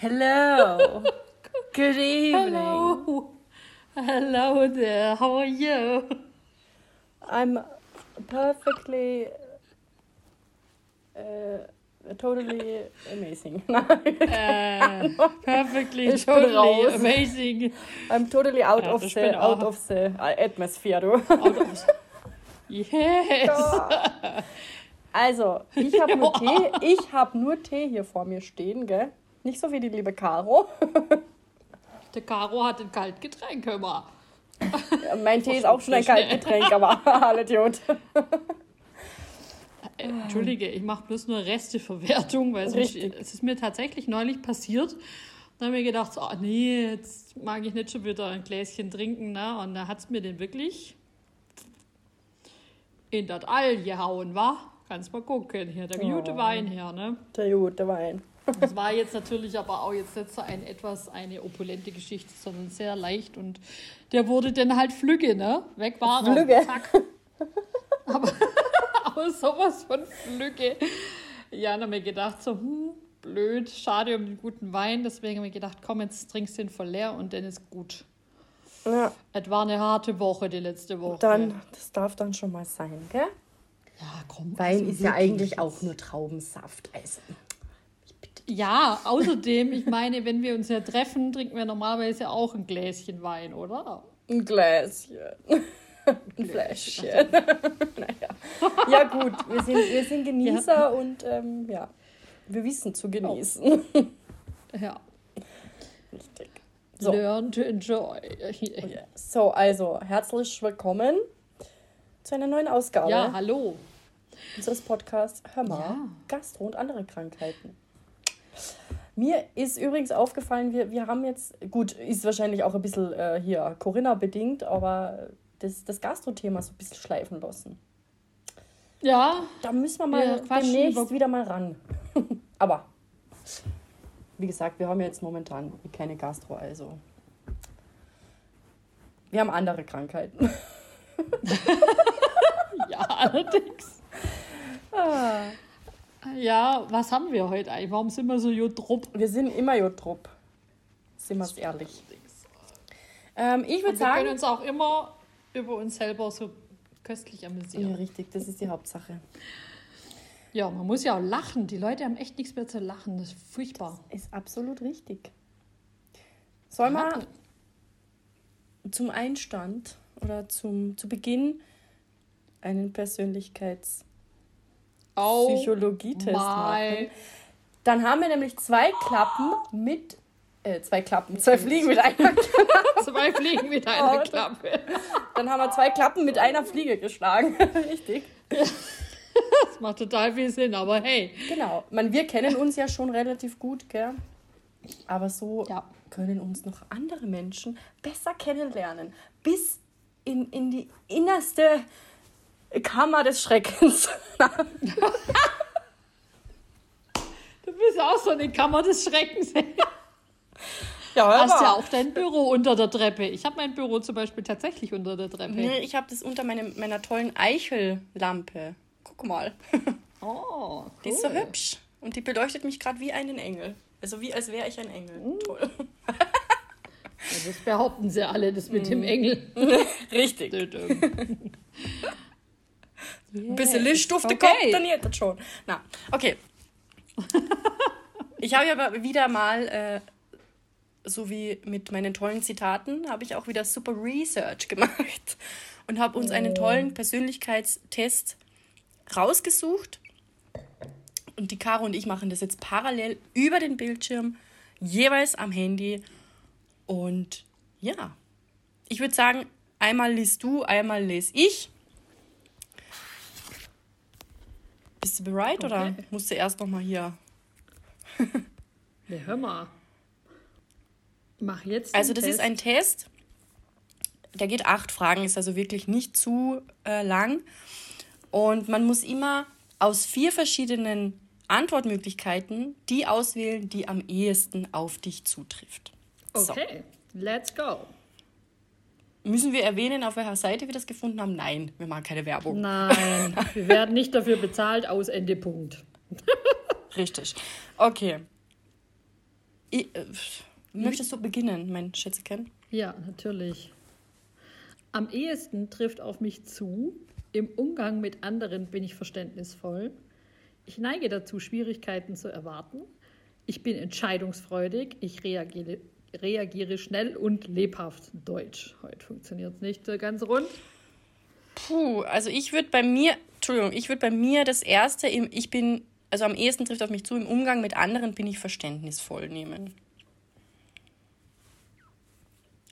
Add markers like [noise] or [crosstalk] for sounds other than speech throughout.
Hello. Good evening. Hello. Hello there. How are you? I'm perfectly, uh, totally amazing. [laughs] Uh, perfectly, Ich bin totally amazing. I'm totally out Ja, of the out of the atmosphere, du. Out of- Yes. Also, ich habe nur Tee. [laughs] Ich habe nur Tee hier vor mir stehen, gell? Nicht so wie die liebe Caro. [laughs] Der Caro hat ein Kaltgetränk, hör mal. Mein Tee ist auch schon ein. Kaltgetränk, aber [laughs] alle Idiot. Äh, Entschuldige, ich mache bloß nur Resteverwertung, weil Richtig. es ist mir tatsächlich neulich passiert. Da habe ich mir gedacht, so, ah, nee, jetzt mag ich nicht schon wieder ein Gläschen trinken. Ne? Und da hat es mir den wirklich in das All gehauen, wa? Kannst mal gucken, hier, der gute Oh. Wein her, ne? Der gute Wein. Das war jetzt natürlich aber auch jetzt nicht so ein etwas eine opulente Geschichte, sondern sehr leicht und der wurde dann halt flügge, ne? Weg war er. Flügge. Zack. Aber, [laughs] aber sowas von flügge. Ja, dann habe ich gedacht, so, hm, blöd, schade um den guten Wein. Deswegen habe ich gedacht, komm, jetzt trinkst du den voll leer und dann ist gut. Ja, Es war eine harte Woche, die letzte Woche. dann, das darf dann schon mal sein, gell? Ja, komm. Wein also ist ja eigentlich jetzt. auch nur Traubensaft. Also, Ja, außerdem, ich meine, wenn wir uns ja treffen, trinken wir normalerweise auch ein Gläschen Wein, oder? ein Gläschen. [laughs] ein Fläschchen. [laughs] naja. Ja, gut, wir sind, wir sind Genießer und ähm, ja, wir wissen zu genießen. Ja. Richtig. So. Learn to enjoy. so, also herzlich willkommen zu einer neuen Ausgabe Ja, hallo. unseres Podcasts Hör mal, Ja. Gastro und andere Krankheiten. Mir ist übrigens aufgefallen, wir, wir haben jetzt, gut, ist wahrscheinlich auch ein bisschen äh, hier Corinna bedingt, aber das, das Gastro-Thema so ein bisschen schleifen lassen. Ja, Da müssen wir mal Wir demnächst wieder mal ran. [laughs] aber, wie gesagt, wir haben jetzt momentan keine Gastro, also. Wir haben andere Krankheiten. [laughs] ja, allerdings. Ah. Ja, was haben wir heute eigentlich? Warum sind wir so jodrupp? Wir sind immer Jodrup. Sind wir es ehrlich. Ähm, ich würde Wir können sagen. uns auch immer über uns selber so köstlich Ja, amüsieren. richtig, das ist die Hauptsache. Ja, man muss ja auch lachen. Die Leute haben echt nichts mehr zu lachen. Das ist furchtbar. Ist absolut richtig. Soll man zum Einstand oder zum, zu Beginn einen Persönlichkeits- Oh Psychologietest machen. Dann haben wir nämlich zwei Klappen mit, äh, zwei Klappen, zwei [laughs] Fliegen mit einer Klappe. Zwei Fliegen mit einer Oh, Klappe. Dann haben wir zwei Klappen mit einer Fliege geschlagen. [laughs] Richtig. Das macht total viel Sinn, aber hey. Genau. Man, wir kennen uns ja schon relativ gut, gell? Aber so Ja. können uns noch andere Menschen besser kennenlernen. Bis in, in die innerste Kammer des Schreckens. [laughs] Du bist auch so eine Kammer des Schreckens. [laughs] ja, Du hast ja auch dein Büro unter der Treppe. Ich habe mein Büro zum Beispiel tatsächlich unter der Treppe. Nee, ich habe das unter meinem, meiner tollen Eichellampe. Guck mal. [laughs] Oh, cool. Die ist so hübsch. Und die beleuchtet mich gerade wie einen Engel. Also wie als wäre ich ein Engel. Toll. Ja, das behaupten sie alle, das mit Mhm. dem Engel. Richtig. Ein Ein bisschen Licht auf den Okay. Kopf, dann geht das schon. Na, okay. [laughs] ich habe aber wieder mal, äh, so wie mit meinen tollen Zitaten, habe ich auch wieder super Research gemacht und habe uns einen tollen Persönlichkeitstest rausgesucht. Und die Caro und ich machen das jetzt parallel über den Bildschirm, jeweils am Handy. Und ja, ich würde sagen, einmal liest du, einmal lese ich. Bist du bereit oder Okay. musst du erst noch mal hier? [laughs] Ja, hör mal. Mach jetzt. Also das ist ein Test, der geht acht Fragen, ist also wirklich nicht zu äh, lang. Und man muss immer aus vier verschiedenen Antwortmöglichkeiten die auswählen, die am ehesten auf dich zutrifft. So. Okay, let's go. Müssen wir erwähnen, auf welcher Seite wir das gefunden haben? Nein, wir machen keine Werbung. Nein, wir werden nicht dafür bezahlt, aus Ende Punkt. Richtig. Okay. Ich, äh, möchtest du beginnen, mein Schätzeken? Ja, natürlich. Am ehesten trifft auf mich zu, im Umgang mit anderen bin ich verständnisvoll. Ich neige dazu, Schwierigkeiten zu erwarten. Ich bin entscheidungsfreudig. Ich reagiere, reagiere schnell und lebhaft. Deutsch. Heute funktioniert es nicht ganz rund. Puh, also ich würde bei mir, Entschuldigung, ich würde bei mir das erste, im, ich bin, also am ehesten trifft auf mich zu, im Umgang mit anderen bin ich verständnisvoll nehmen.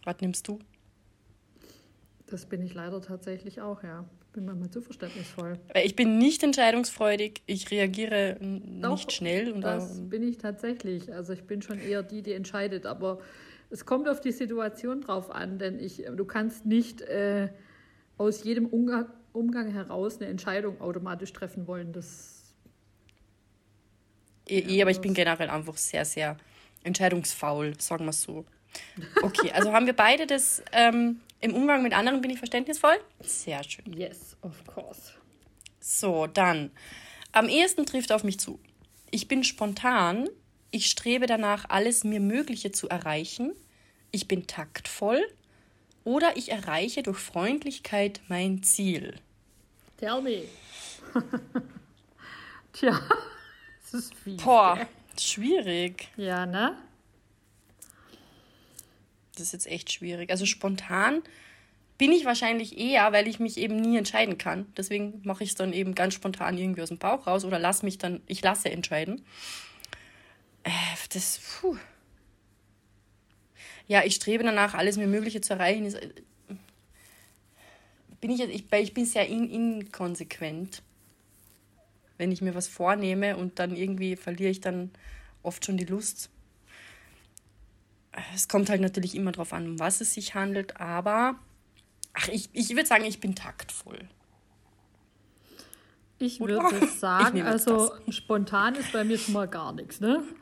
Was nimmst du? Das bin ich leider tatsächlich auch, ja. Bin manchmal zu verständnisvoll. Ich bin nicht entscheidungsfreudig, ich reagiere Doch, nicht schnell. Und das bin ich tatsächlich. Also ich bin schon eher die, die entscheidet. Aber es kommt auf die Situation drauf an, denn ich, du kannst nicht äh, aus jedem Umgang, Umgang heraus eine Entscheidung automatisch treffen wollen. Das. Eh, ja, aber ich bin generell einfach sehr, sehr entscheidungsfaul, sagen wir es so. Okay, also haben wir beide das ähm, im Umgang mit anderen bin ich verständnisvoll? Sehr schön. Yes, of course. So, dann. Am ehesten trifft auf mich zu. Ich bin spontan. Ich strebe danach, alles mir Mögliche zu erreichen. Ich bin taktvoll. Oder ich erreiche durch Freundlichkeit mein Ziel. Tell me. [laughs] Tja, [laughs] das ist fies. Boah, schwierig. Ja, ne? Das ist jetzt echt schwierig. Also spontan bin ich wahrscheinlich eher, weil ich mich eben nie entscheiden kann. Deswegen mache ich es dann eben ganz spontan irgendwie aus dem Bauch raus oder lass mich dann, ich lasse entscheiden. Äh, das, puh. Ja, ich strebe danach, alles mir Mögliche zu erreichen. Äh, bin ich, ich, ich bin sehr in, inkonsequent. Wenn ich mir was vornehme und dann irgendwie verliere ich dann oft schon die Lust es kommt halt natürlich immer darauf an, um was es sich handelt, aber ach, ich, ich würde sagen, ich bin taktvoll. Ich würde [laughs] sagen, also das. spontan ist bei mir schon mal gar nichts, ne? [laughs]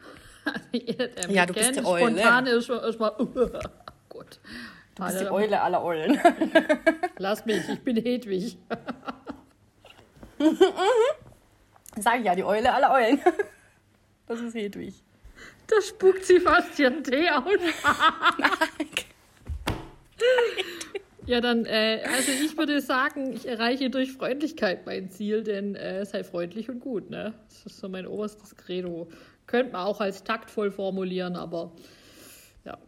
Also, ja, du bist die Eule. Spontan ist schon erstmal, uh, [laughs] gut. Du bist die Eule aller Eulen. Lass mich, ich bin Hedwig. Sag ich ja, die Eule aller Eulen. Das ist Hedwig. Da spuckt sie fast ihren Tee aus. [laughs] ja, dann, äh, also ich würde sagen, ich erreiche durch Freundlichkeit mein Ziel, denn äh, sei freundlich und gut, ne? Das ist so mein oberstes Credo. Könnte man auch als taktvoll formulieren, aber ja.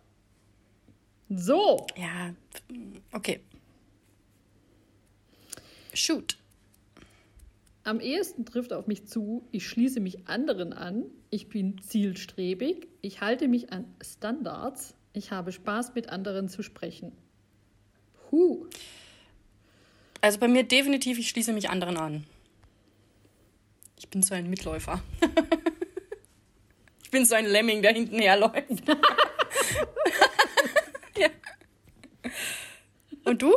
So. Ja, okay. Shoot. Am ehesten trifft auf mich zu, ich schließe mich anderen an, ich bin zielstrebig, ich halte mich an Standards, ich habe Spaß mit anderen zu sprechen. Huh. Also bei mir definitiv, ich schließe mich anderen an. Ich bin so ein Mitläufer. [laughs] ich bin so ein Lemming, der hinten herläuft. [laughs] ja. Und du?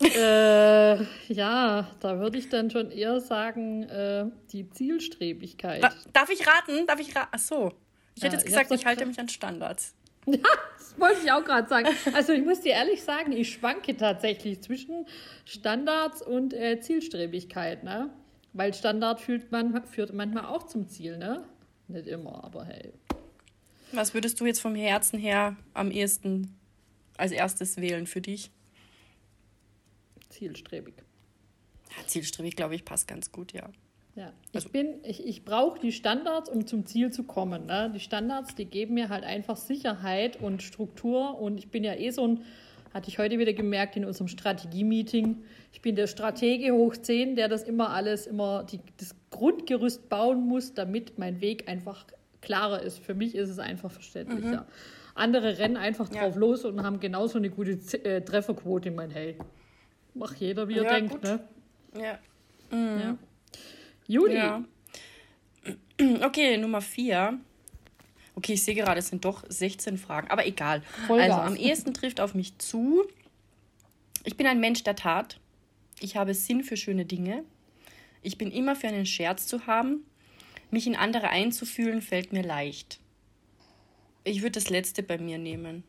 Äh, ja, da würde ich dann schon eher sagen, äh, die Zielstrebigkeit. Da, darf ich raten? Darf ich raten? Ach so. Ich hätte ja, jetzt gesagt, ich halte mich an Standards. [laughs] Ja, das wollte ich auch gerade sagen. Also ich muss dir ehrlich sagen, ich schwanke tatsächlich zwischen Standards und äh, Zielstrebigkeit, ne? Weil Standard führt, man, führt manchmal auch zum Ziel, ne? Nicht immer, aber hey. Was würdest du jetzt vom Herzen her am ehesten als erstes wählen für dich? Zielstrebig. Ja, zielstrebig, glaube ich, passt ganz gut, ja. Ja, ich also, bin, ich, ich brauche die Standards, um zum Ziel zu kommen. Ne? Die Standards, die geben mir halt einfach Sicherheit und Struktur und ich bin ja eh so ein, hatte ich heute wieder gemerkt in unserem Strategie-Meeting, ich bin der Stratege hoch 10, der das immer alles, immer die, das Grundgerüst bauen muss, damit mein Weg einfach klarer ist. Für mich ist es einfach verständlicher. Mhm. Andere rennen einfach drauf ja. los und haben genauso eine gute äh, Trefferquote. Ich meine, hey, Macht jeder, wie er ja, denkt, gut. ne? Ja. Mhm. ja. Juli. Ja. [clears throat] Okay, Nummer vier. Okay, ich sehe gerade, es sind doch 16 Fragen, aber egal. Vollgas. Also, am ehesten trifft auf mich zu. Ich bin ein Mensch der Tat. Ich habe Sinn für schöne Dinge. Ich bin immer für einen Scherz zu haben. Mich in andere einzufühlen fällt mir leicht. Ich würde das letzte bei mir nehmen.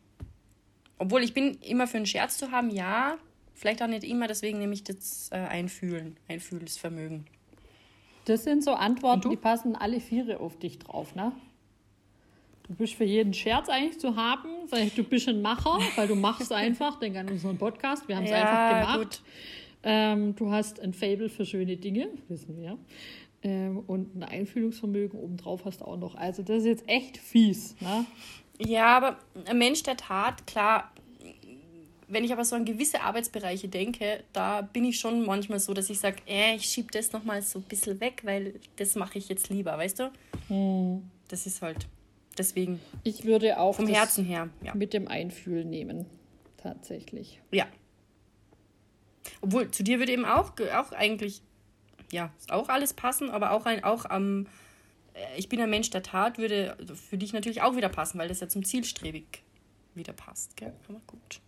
Obwohl ich bin immer für einen Scherz zu haben, ja, Vielleicht auch nicht immer, deswegen nehme ich das äh, Einfühlen, Einfühlsvermögen. Das sind so Antworten, die passen alle Viere auf dich drauf, ne? Du bist für jeden Scherz eigentlich zu haben. Du bist ein Macher, weil du machst einfach, denk an unseren Podcast, wir haben es Ja, einfach gemacht. Ähm, du hast ein Fable für schöne Dinge, wissen wir. Ähm, und ein Einfühlungsvermögen obendrauf hast du auch noch. Also das ist jetzt echt fies. Ne? Ja, aber ein Mensch der Tat, klar, wenn ich aber so an gewisse Arbeitsbereiche denke, da bin ich schon manchmal so, dass ich sage, äh, ich schiebe das nochmal so ein bisschen weg, weil das mache ich jetzt lieber, weißt du? Hm. Das ist halt deswegen Ich würde auch vom Herzen her, ja. mit dem Einfühlen nehmen. Tatsächlich. Ja. Obwohl, zu dir würde eben auch, auch eigentlich, ja, auch alles passen, aber auch ein, auch am, äh, ich bin ein Mensch der Tat, würde für dich natürlich auch wieder passen, weil das ja zum Zielstrebig wieder passt, gell? Aber gut.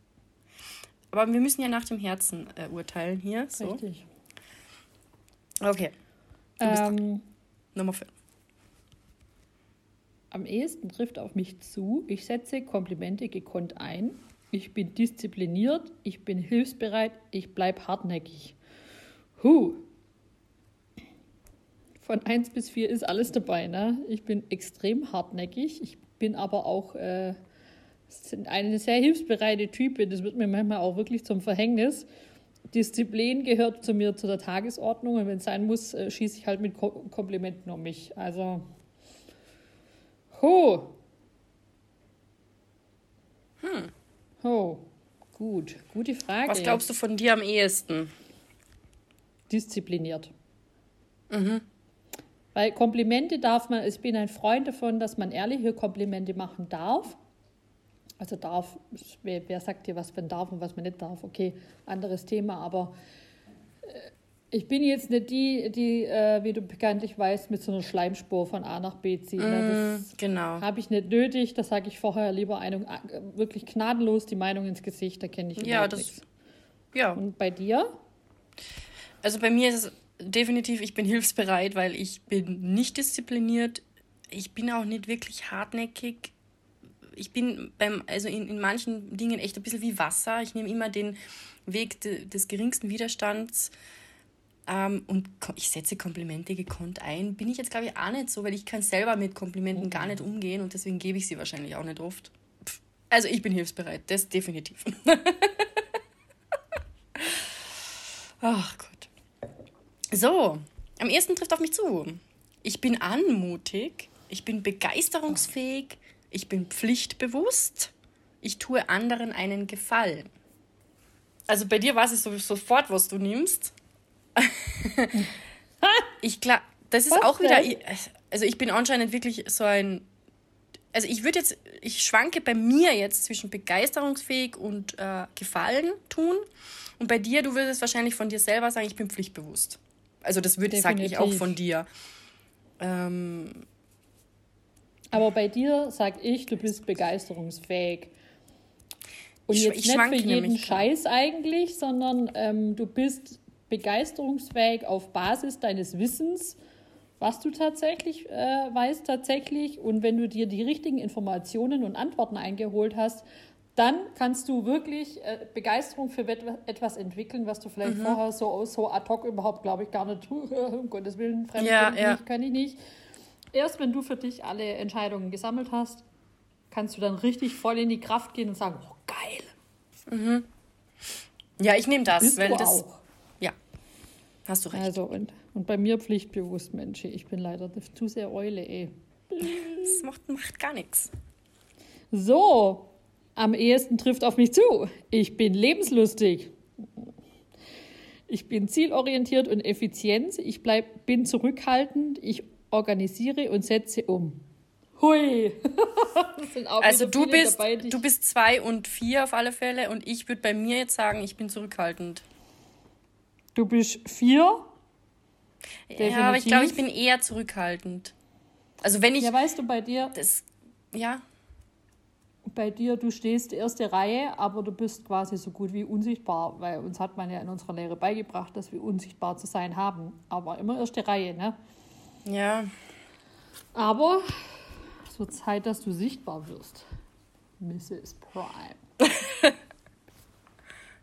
Aber wir müssen ja nach dem Herzen äh, urteilen hier. So. Richtig. Okay, Ähm, Nummer 5. am ehesten trifft auf mich zu, ich setze Komplimente gekonnt ein. Ich bin diszipliniert, ich bin hilfsbereit, ich bleibe hartnäckig. Huh. Von 1 bis 4 ist alles dabei. Ne? Ich bin extrem hartnäckig. Ich bin aber auch äh, eine sehr hilfsbereite Type. Das wird mir manchmal auch wirklich zum Verhängnis. Disziplin gehört zu mir zu der Tagesordnung und wenn es sein muss, äh, schieße ich halt mit Ko Komplimenten um mich. Also, ho. Hm. Ho. Gut, gute Frage. Was glaubst du von dir am ehesten? diszipliniert. Weil Komplimente darf man, ich bin ein Freund davon, dass man ehrliche Komplimente machen darf. Also darf, wer, wer sagt dir, was man darf und was man nicht darf? Okay, anderes Thema, aber äh, ich bin jetzt nicht die, die, äh, wie du bekanntlich weißt, mit so einer Schleimspur von A nach B zieht. Ne? Das Genau. habe ich nicht nötig, da sage ich vorher lieber eine, äh, wirklich gnadenlos die Meinung ins Gesicht, da kenne ich Ja, das. nichts. Ja. Und bei dir? Also bei mir ist es definitiv, ich bin hilfsbereit, weil ich bin nicht diszipliniert. Ich bin auch nicht wirklich hartnäckig. Ich bin beim, also in, in manchen Dingen echt ein bisschen wie Wasser. Ich nehme immer den Weg de, des geringsten Widerstands. Ähm, und ich setze Komplimente gekonnt ein. Bin ich jetzt, glaube ich, auch nicht so, weil ich kann selber mit Komplimenten gar nicht umgehen und deswegen gebe ich sie wahrscheinlich auch nicht oft. Pff, Also ich bin hilfsbereit, das definitiv. [laughs] Ach Gott. So, am ersten trifft auf mich zu. Ich bin anmutig, ich bin begeisterungsfähig, ich bin pflichtbewusst, ich tue anderen einen Gefallen. Also bei dir weiß ich so, sofort, was du nimmst. [laughs] ich glaube, das ist Was auch wieder. Also ich bin anscheinend wirklich so ein. Also ich würde jetzt, ich schwanke bei mir jetzt zwischen begeisterungsfähig und äh, Gefallen tun. Und bei dir, du würdest wahrscheinlich von dir selber sagen, ich bin pflichtbewusst. Also das würde sage ich auch von dir. Ähm, Aber bei dir sag ich, du bist begeisterungsfähig. Und jetzt ich nicht für jeden. Scheiß eigentlich, sondern ähm, du bist begeisterungsfähig auf Basis deines Wissens, was du tatsächlich äh, weißt tatsächlich. Und wenn du dir die richtigen Informationen und Antworten eingeholt hast, dann kannst du wirklich äh, Begeisterung für etwas entwickeln, was du Mhm. vielleicht vorher so, so ad hoc überhaupt, glaube ich, gar nicht, [laughs] um Gottes Willen, fremd Ja, ja. nicht, kann ich nicht. Erst wenn du für dich alle Entscheidungen gesammelt hast, kannst du dann richtig voll in die Kraft gehen und sagen, oh geil, ja, ich nehme das, bist weil du das. auch. Ja, hast du recht. Also und, und bei mir pflichtbewusst, Mensch, ich bin leider zu sehr Eule, ey. Das macht, macht gar nichts. So, am ehesten trifft auf mich zu. Ich bin lebenslustig. Ich bin zielorientiert und effizient. Ich bleib, bin zurückhaltend. Ich organisiere und setze um. Hui. [laughs] Also du bist, dabei, du bist zwei und vier auf alle Fälle und ich würde bei mir jetzt sagen, ich bin zurückhaltend. du bist vier. Ja, aber ich glaube, ich Definitiv. bin eher zurückhaltend. Also wenn ich Ja, weißt du, bei dir, das, ja, bei dir, du stehst erste Reihe, aber du bist quasi so gut wie unsichtbar, weil uns hat man ja in unserer Lehre beigebracht, dass wir unsichtbar zu sein haben. Aber immer erste Reihe, ne? Ja, Aber es wird Zeit, dass du sichtbar wirst. Mrs. Prime. [laughs]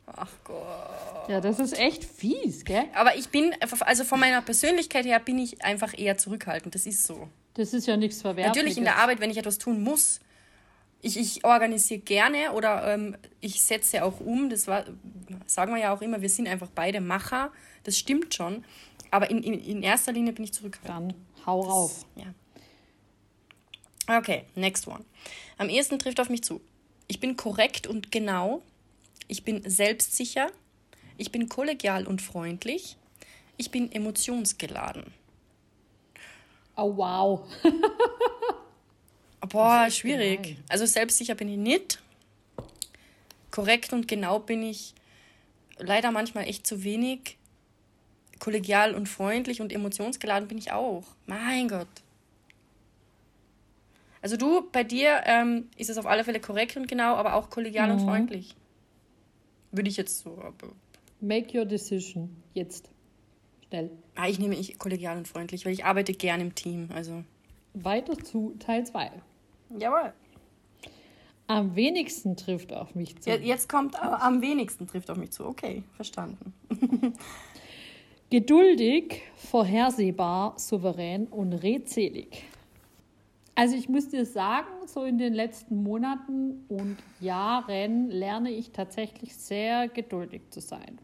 ach Gott. Ja, das ist echt fies, gell? Aber ich bin, also von meiner Persönlichkeit her bin ich einfach eher zurückhaltend. Das ist so. Das ist ja nichts Verwerfliches. Natürlich in der Arbeit, wenn ich etwas tun muss. Ich, ich organisiere gerne oder ähm, ich setze auch um. Das war, sagen wir ja auch immer, wir sind einfach beide Macher. Das stimmt schon. Aber in, in, in erster Linie bin ich zurückhaltend. Dann hau rauf. Ja. Okay, next one. Am ehesten trifft auf mich zu. Ich bin korrekt und genau. Ich bin selbstsicher. Ich bin kollegial und freundlich. Ich bin emotionsgeladen. Oh, wow. [laughs] Boah, schwierig. Gemein. Also selbstsicher bin ich nicht. Korrekt und genau bin ich leider manchmal echt zu wenig. Kollegial und freundlich und emotionsgeladen bin ich auch. Mein Gott. Also du, bei dir ähm, ist es auf alle Fälle korrekt und genau, aber auch kollegial mhm. und freundlich. Würde ich jetzt so. Make your decision. Jetzt. Schnell. Ah, ich nehme ich kollegial und freundlich, weil ich arbeite gern im Team. Also. Weiter zu Teil 2. Jawohl. Am wenigsten trifft auf mich zu. Jetzt kommt äh, am wenigsten trifft auf mich zu. Okay, verstanden. [laughs] Geduldig, vorhersehbar, souverän und redselig. Also ich muss dir sagen, so in den letzten Monaten und Jahren lerne ich tatsächlich sehr geduldig zu sein.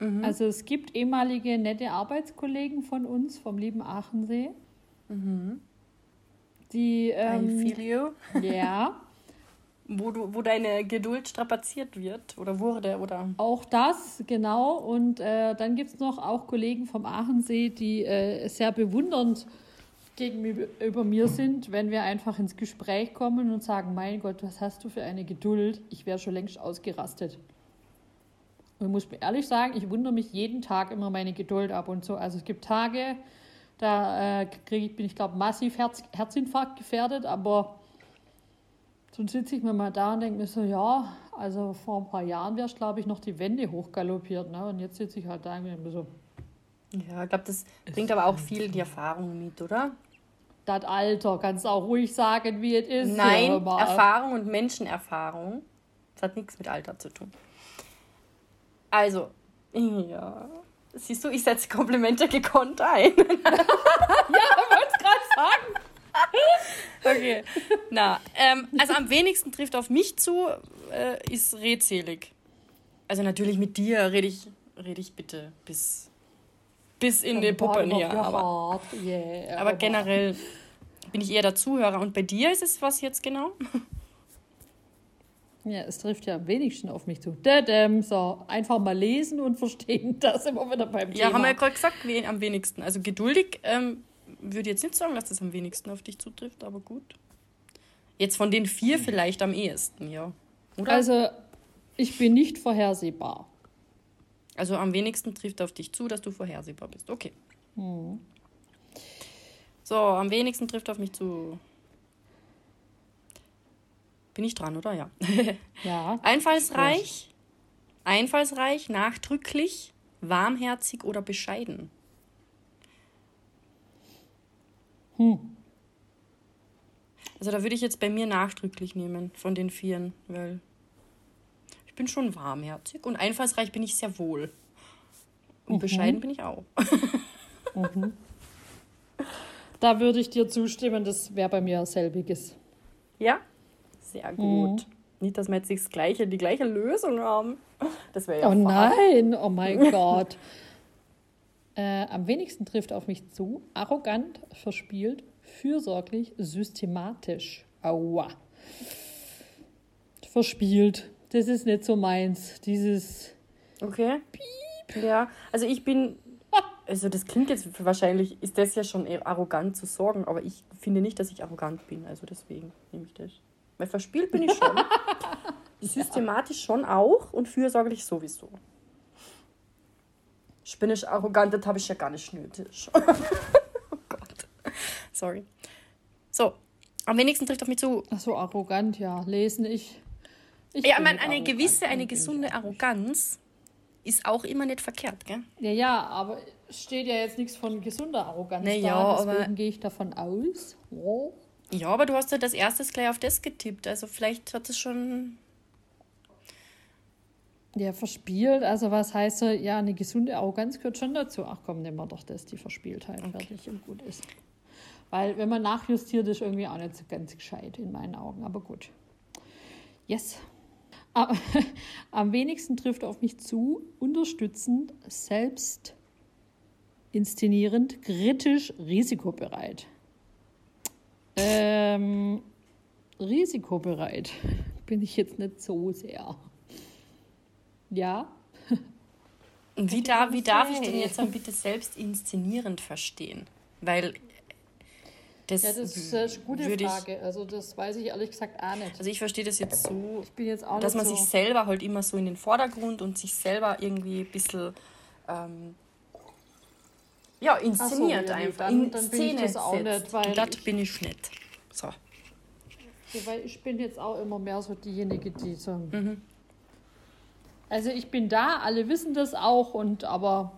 Mhm. Also es gibt ehemalige nette Arbeitskollegen von uns vom lieben Aachensee. Mhm. Die, ähm, I feel you. Ja. [laughs] wo, du, wo deine Geduld strapaziert wird oder wurde, oder? Auch das, genau. Und äh, dann gibt es noch auch Kollegen vom Aachensee, die äh, sehr bewundernd gegenüber mir sind, wenn wir einfach ins Gespräch kommen und sagen, mein Gott, was hast du für eine Geduld? Ich wäre schon längst ausgerastet. Und ich muss mir ehrlich sagen, ich wundere mich jeden Tag immer meine Geduld ab und so. Also es gibt Tage, da äh, ich, bin ich, glaube massiv Herz, Herzinfarkt gefährdet, aber so sitze ich mir mal da und denke mir so, ja, also vor ein paar Jahren wäre ich, glaube ich, noch die Wände hochgaloppiert. Ne? Und jetzt sitze ich halt da und denke mir so. Ja, ich glaube, das bringt aber auch viel die Erfahrung mit, oder? Das Alter, kannst du auch ruhig sagen, wie es ist. Nein, Erfahrung und Menschenerfahrung. Das hat nichts mit Alter zu tun. Also, [laughs] ja. Siehst du, ich setze Komplimente gekonnt ein. [laughs] ja, wollte gerade sagen. okay. Na, ähm, also am wenigsten trifft auf mich zu, äh, ist redselig. Also natürlich mit dir rede ich, rede ich bitte bis, bis in die Puppen hier. Aber, aber generell bin ich eher der Zuhörer. Und bei dir ist es was jetzt genau? Ja, es trifft ja am wenigsten auf mich zu. Dadam, so, einfach mal lesen und verstehen, da sind wir wieder beim Thema. Ja, haben wir ja gerade gesagt, am wenigsten. Also geduldig ähm, würde jetzt nicht sagen, dass das am wenigsten auf dich zutrifft, aber gut. Jetzt von den vier vielleicht am ehesten, ja. Oder? Also, ich bin nicht vorhersehbar. Also am wenigsten trifft auf dich zu, dass du vorhersehbar bist. Okay. Hm. So, am wenigsten trifft auf mich zu. Bin ich dran, oder? Ja. [laughs] Ja. Einfallsreich, einfallsreich, nachdrücklich, warmherzig oder bescheiden. Hm. Also da würde ich jetzt bei mir nachdrücklich nehmen von den Vieren, weil ich bin schon warmherzig und einfallsreich bin ich sehr wohl. Und mhm. bescheiden bin ich auch. [laughs] mhm. Da würde ich dir zustimmen, das wäre bei mir selbiges. Ja? Sehr gut. Mhm. Nicht, dass wir jetzt das gleiche, die gleiche Lösung haben. [laughs] Das wäre ja Oh fad. nein, oh mein [laughs] Gott. Äh, am wenigsten trifft auf mich zu. Arrogant, verspielt, fürsorglich, systematisch. Aua. Verspielt. Das ist nicht so meins. Dieses. Okay. Piep. Ja, also ich bin. Also das klingt jetzt wahrscheinlich, ist das ja schon arrogant zu sorgen, aber ich finde nicht, dass ich arrogant bin. Also deswegen nehme ich das. Weil verspielt bin ich schon. [laughs] Systematisch schon auch und fürsorglich sowieso. Spinnisch arrogant, das habe ich ja gar nicht nötig. [laughs] oh Gott. Sorry. So, am wenigsten trifft auf mich zu. Ach so, arrogant, ja. Lesen ich. ich ja, man, eine gewisse, eine gesunde Arroganz ist auch immer nicht verkehrt, gell? Ja, ja, aber steht ja jetzt nichts von gesunder Arroganz naja, da, deswegen gehe ich davon aus. Oh. Ja, aber du hast ja das erste gleich auf das getippt, also vielleicht hat es schon ja, verspielt, also was heißt so, ja, eine gesunde Arroganz gehört schon dazu. Ach komm, nehmen wir doch das, die Verspieltheit, okay. fertig und gut ist. Weil wenn man nachjustiert, ist irgendwie auch nicht so ganz gescheit in meinen Augen. Aber gut. Yes. Am, [laughs] am wenigsten trifft auf mich zu, unterstützend, selbst inszenierend, kritisch, risikobereit. Ähm, risikobereit [laughs] bin ich jetzt nicht so sehr. Ja. Wie, da, wie darf ich denn jetzt dann bitte selbst inszenierend verstehen? Weil das, ja, das ist eine gute Frage. Also das weiß ich ehrlich gesagt auch nicht. Also ich verstehe das jetzt so, jetzt dass man so. sich selber halt immer so in den Vordergrund und sich selber irgendwie ein bisschen ähm, ja, inszeniert so, ja, einfach. Dann, in dann bin Szene ich das auch nicht, weil das bin ich nicht. So. Ja, weil ich bin jetzt auch immer mehr so diejenige, die so. Mhm. Also ich bin da, alle wissen das auch, und aber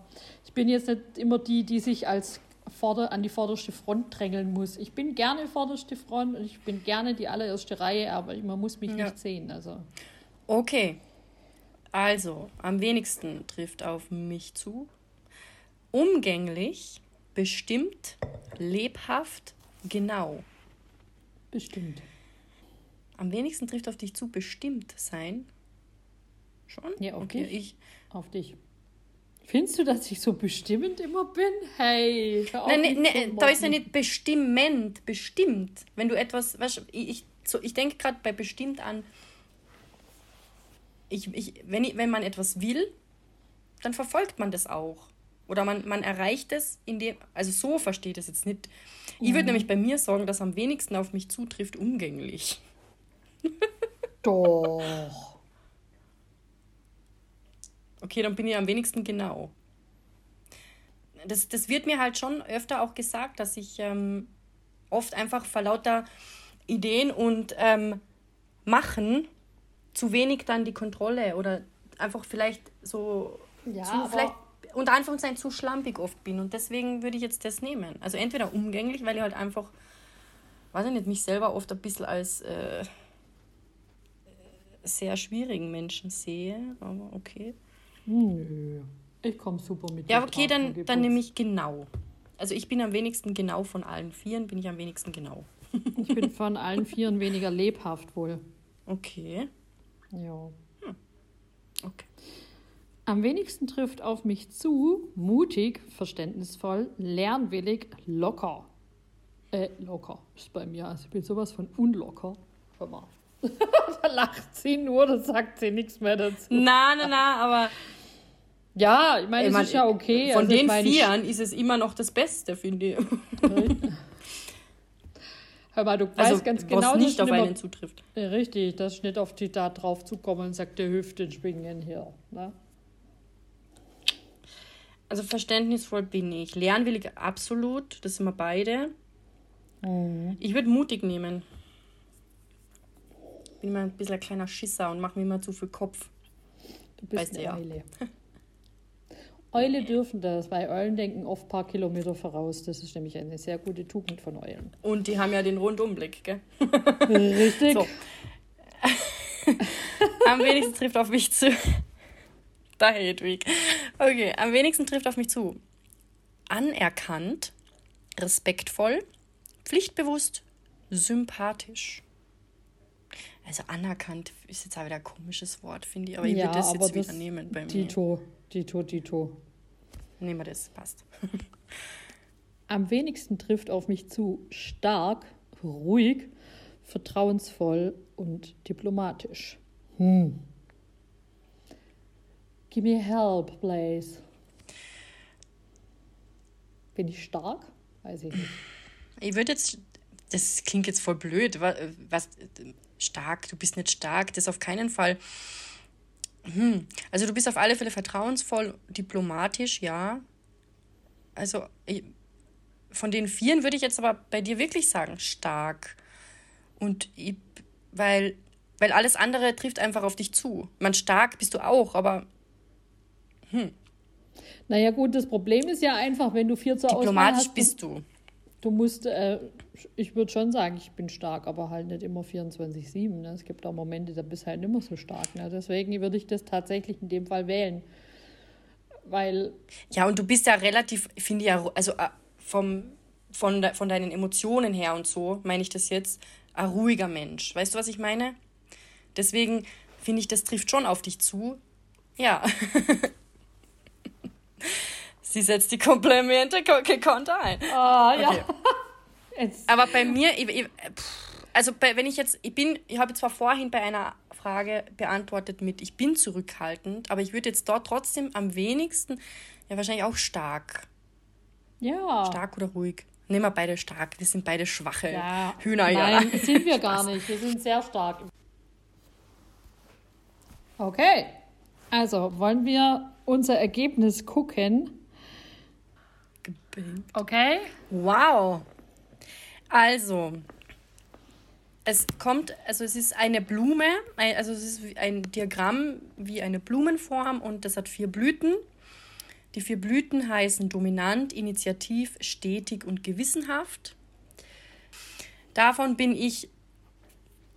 ich bin jetzt nicht immer die, die sich als vorder, an die vorderste Front drängeln muss. Ich bin gerne vorderste Front und ich bin gerne die allererste Reihe, aber man muss mich ja. nicht sehen. Also. Okay. Also, am wenigsten trifft auf mich zu. Umgänglich, bestimmt, lebhaft, genau. Bestimmt. Am wenigsten trifft auf dich zu, bestimmt sein. Schon? Ja, auf okay. Dich. Ich, auf dich. Findest du, dass ich so bestimmend immer bin? Hey, nein, nein, nein da ist ja nicht bestimmend, bestimmt. Wenn du etwas, weißt, ich, ich, so, ich denke gerade bei bestimmt an, ich, ich, wenn, ich, wenn man etwas will, dann verfolgt man das auch. Oder man, man erreicht es, indem, also so versteht es jetzt nicht. Ich würde mhm. nämlich bei mir sagen, dass am wenigsten auf mich zutrifft, umgänglich. Doch. Okay, dann bin ich am wenigsten genau. Das, das wird mir halt schon öfter auch gesagt, dass ich ähm, oft einfach vor lauter Ideen und ähm, Machen zu wenig dann die Kontrolle oder einfach vielleicht so ja, zu, vielleicht unter Anführungszeichen zu schlampig oft bin. Und deswegen würde ich jetzt das nehmen. Also entweder umgänglich, weil ich halt einfach, weiß ich nicht, mich selber oft ein bisschen als äh, sehr schwierigen Menschen sehe, aber okay. Nö, ich komme super mit. Ja, okay, dann, dann nehme ich genau. Also ich bin am wenigsten genau von allen Vieren, bin ich am wenigsten genau. ich bin von allen Vieren weniger lebhaft wohl. Okay. Ja. Hm. Okay. Am wenigsten trifft auf mich zu, mutig, verständnisvoll, lernwillig, locker. Äh, locker ist bei mir. Also ich bin sowas von unlocker. Hör mal. [laughs] da lacht sie nur, da sagt sie nichts mehr dazu. Na, na, na, aber. Ja, ich meine, es ist ja okay. Von also den meine, Vieren ist es immer noch das Beste, finde ich. [laughs] Hör mal, du also, weißt ganz genau, was nicht auf einen zutrifft. Richtig, das nicht auf die da drauf zu kommen und sagt, der Hüfte schwingen hier. Ne? Also verständnisvoll bin ich. Lernwillig absolut, das sind wir beide. Mhm. Ich würde mutig nehmen bin immer ein bisschen ein kleiner Schisser und mache mir immer zu viel Kopf. Du bist weißt eine ja. Eule. [laughs] Eule dürfen das, weil Eulen denken oft ein paar Kilometer voraus. Das ist nämlich eine sehr gute Tugend von Eulen. Und die haben ja den Rundumblick, gell? Richtig. [laughs] So. [laughs] am wenigsten trifft auf mich zu. Da Hedwig. Okay, am wenigsten trifft auf mich zu. Anerkannt, respektvoll, pflichtbewusst, sympathisch. Also anerkannt ist jetzt auch wieder ein komisches Wort, finde ich. Aber ich ja, würde das jetzt wieder nehmen bei Tito, mir. Tito, Tito. Nehmen wir das, passt. [laughs] Am wenigsten trifft auf mich zu stark, ruhig, vertrauensvoll und diplomatisch. Hm. Give me help, please. Bin ich stark? Weiß ich nicht. Ich würde jetzt, das klingt jetzt voll blöd, was, stark, du bist nicht stark, das auf keinen Fall. Hm. Also du bist auf alle Fälle vertrauensvoll, diplomatisch, ja. Also von den Vieren würde ich jetzt aber bei dir wirklich sagen, stark. Und ich, weil, weil alles andere trifft einfach auf dich zu. Man stark bist du auch, aber hm. Naja gut, das Problem ist ja einfach, wenn du vier zur Diplomatisch Auswahl hast, bist du. Du musst, äh, ich würde schon sagen, ich bin stark, aber halt nicht immer 24-7. Ne? Es gibt auch Momente, da bist du halt nicht mehr so stark. Ne? Deswegen würde ich das tatsächlich in dem Fall wählen. Weil. Ja, und du bist ja relativ, finde ich ja, also äh, vom, von, de, von deinen Emotionen her und so, meine ich das jetzt, ein ruhiger Mensch. Weißt du, was ich meine? Deswegen finde ich, das trifft schon auf dich zu. Ja. [laughs] Sie setzt die Komplimente gekonnt ein. Ah, oh, ja. Okay. [laughs] Aber bei mir, ich, ich, also bei, wenn ich jetzt, ich bin, ich habe zwar vorhin bei einer Frage beantwortet mit, ich bin zurückhaltend, aber ich würde jetzt dort trotzdem am wenigsten, ja wahrscheinlich auch stark. Ja. Stark oder ruhig. Nehmen wir beide stark. Wir sind beide schwache ja. Hühner. Nein, ja. sind wir [laughs] gar nicht. Wir sind sehr stark. Okay. Also, wollen wir unser Ergebnis gucken? Okay. Wow. Also, es kommt, also es ist eine Blume, also es ist ein Diagramm wie eine Blumenform und das hat vier Blüten. Die vier Blüten heißen dominant, initiativ, stetig und gewissenhaft. Davon bin ich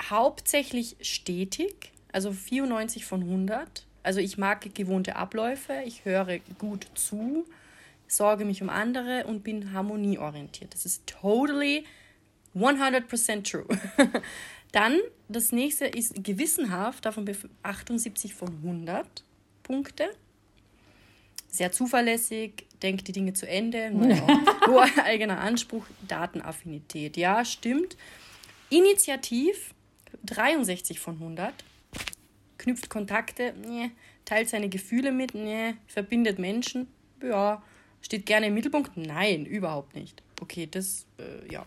hauptsächlich stetig, also 94 von 100. Also ich mag gewohnte Abläufe, ich höre gut zu, sorge mich um andere und bin harmonieorientiert. Das ist totally 100% true. [laughs] Dann das nächste ist gewissenhaft, davon 78 von 100 Punkte. Sehr zuverlässig, denkt die Dinge zu Ende, [laughs] naja, hoher eigener Anspruch, Datenaffinität. Ja, stimmt. Initiativ 63 von 100. Knüpft Kontakte, nee. teilt seine Gefühle mit, nee. verbindet Menschen, ja. Steht gerne im Mittelpunkt, nein, überhaupt nicht. Okay, das, äh, ja,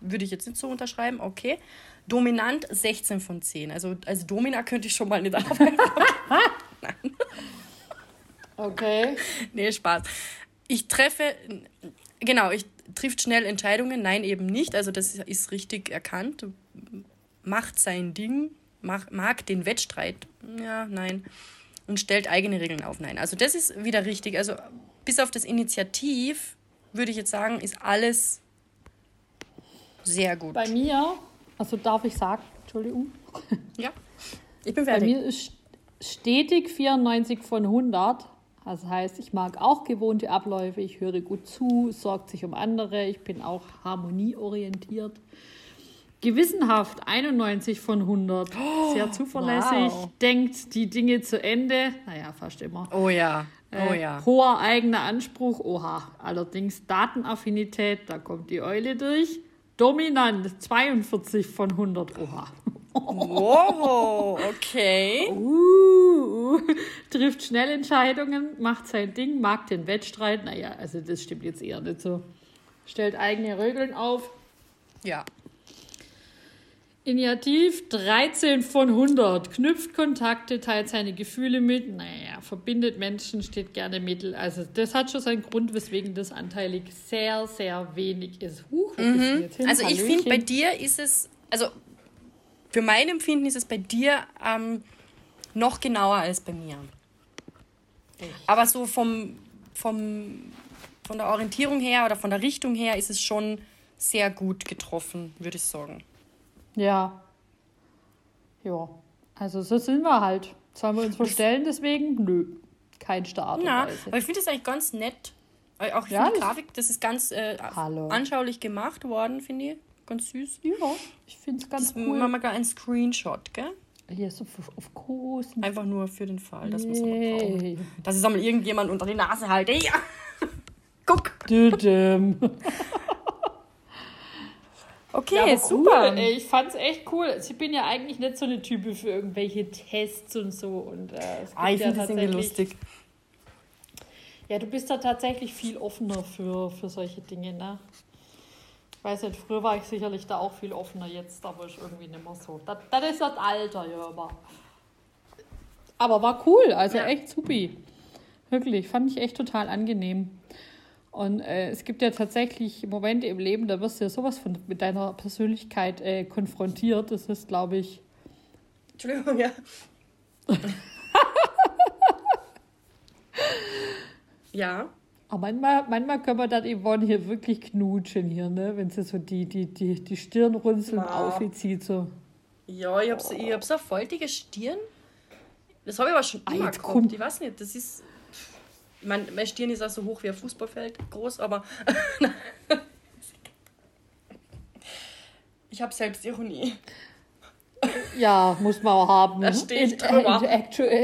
würde ich jetzt nicht so unterschreiben, okay. Dominant 16 von 10. Also als Domina könnte ich schon mal nicht arbeiten. [laughs] Nein. Okay. Nee, Spaß. Ich treffe, genau, ich trifft schnell Entscheidungen. Nein, eben nicht. Also das ist richtig erkannt. Macht sein Ding, mag, mag den Wettstreit. Ja, nein. Und stellt eigene Regeln auf. Nein. Also das ist wieder richtig. Also bis auf das Initiativ würde ich jetzt sagen, ist alles sehr gut. Bei mir, also darf ich sagen, Entschuldigung. Ja, [laughs] ich bin fertig. Bei mir ist stetig 94 von 100. Das heißt, ich mag auch gewohnte Abläufe, ich höre gut zu, sorgt sich um andere, ich bin auch harmonieorientiert. Gewissenhaft 91 von 100. Sehr zuverlässig, wow. denkt die Dinge zu Ende. Naja, fast immer. Oh ja. Oh ja. Äh, hoher eigener Anspruch, oha. Allerdings Datenaffinität, da kommt die Eule durch. Dominant, 42 von 100. Oha. Wow, okay. Uh, trifft schnell Entscheidungen, macht sein Ding, mag den Wettstreit. Naja, also das stimmt jetzt eher nicht so. Stellt eigene Regeln auf. Ja. Initiativ 13 von 100. Knüpft Kontakte, teilt seine Gefühle mit. Naja, verbindet Menschen, steht gerne mittel. Also, das hat schon seinen Grund, weswegen das anteilig sehr, sehr wenig ist. Huch, mhm. Also, ich finde, bei dir ist es, also für mein Empfinden ist es bei dir ähm, noch genauer als bei mir. Echt? Aber so vom, vom, von der Orientierung her oder von der Richtung her ist es schon sehr gut getroffen, würde ich sagen. Ja. Ja. Also so sind wir halt. Sollen wir uns verstellen deswegen? Nö. Kein Start. Ja, aber ich finde es eigentlich ganz nett. Auch ja, die Grafik, das ist ganz äh, anschaulich gemacht worden, finde ich. Ganz süß. Ja, ich finde es ganz das cool. Machen wir gar einen Screenshot, gell? Yes, of, of course. Einfach nur für den Fall, dass wir es mal brauchen. Dass es einmal irgendjemand unter die Nase halte. Ja. [laughs] Guck. [laughs] Okay, ja, super. Cool. Ich fand's echt cool. Ich bin ja eigentlich nicht so eine Type für irgendwelche Tests und so. Und, äh, ah, ich ja finde das irgendwie lustig. Ja, du bist da tatsächlich viel offener für, für solche Dinge, ne? Ich weiß nicht, früher war ich sicherlich da auch viel offener, jetzt aber ist irgendwie nicht mehr so. Das, das ist das Alter, ja, aber. Aber war cool, also ja. echt supi. Wirklich, fand ich echt total angenehm. Und äh, es gibt ja tatsächlich Momente im Leben, da wirst du ja sowas von mit deiner Persönlichkeit äh, konfrontiert. Das ist, glaube ich. Entschuldigung, ja. [laughs] ja. Aber manchmal, manchmal können wir dann Yvonne hier wirklich knutschen hier, ne? Wenn sie so die, die, die, die Stirnrunzeln ja. aufzieht. So. Ja, ich habe so, ich hab so eine faltige Stirn. Das habe ich aber schon immer gehabt. Ich weiß nicht, das ist ich meine, Stirn ist auch so hoch wie ein Fußballfeld groß, aber [laughs] Ich habe Selbstironie. Ja, muss man auch haben. Das steht in, drüber.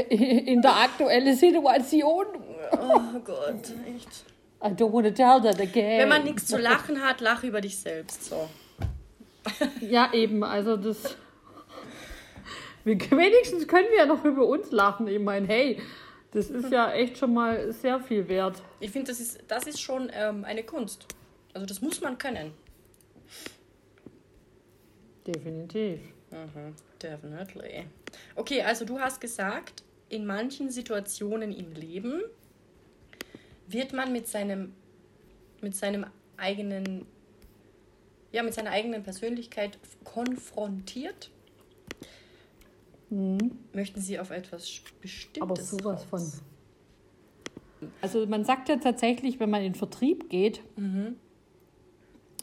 In, in, der aktuellen Situation. Oh Gott, echt. I don't want to tell that again. Wenn man nichts zu lachen hat, lach über dich selbst. So. Ja, eben. Also das. Wenigstens können wir ja noch über uns lachen. Ich meine, hey, das ist ja echt schon mal sehr viel wert. Ich finde, das ist, das ist schon ähm, eine Kunst. Also das muss man können. Definitiv. Mhm, definitely. Okay, also du hast gesagt, in manchen Situationen im Leben wird man mit seinem, mit seinem eigenen, ja, mit seiner eigenen Persönlichkeit konfrontiert. Mhm. Möchten Sie auf etwas Bestimmtes? Aber sowas raus? von. Also man sagt ja tatsächlich, wenn man in Vertrieb geht, mhm.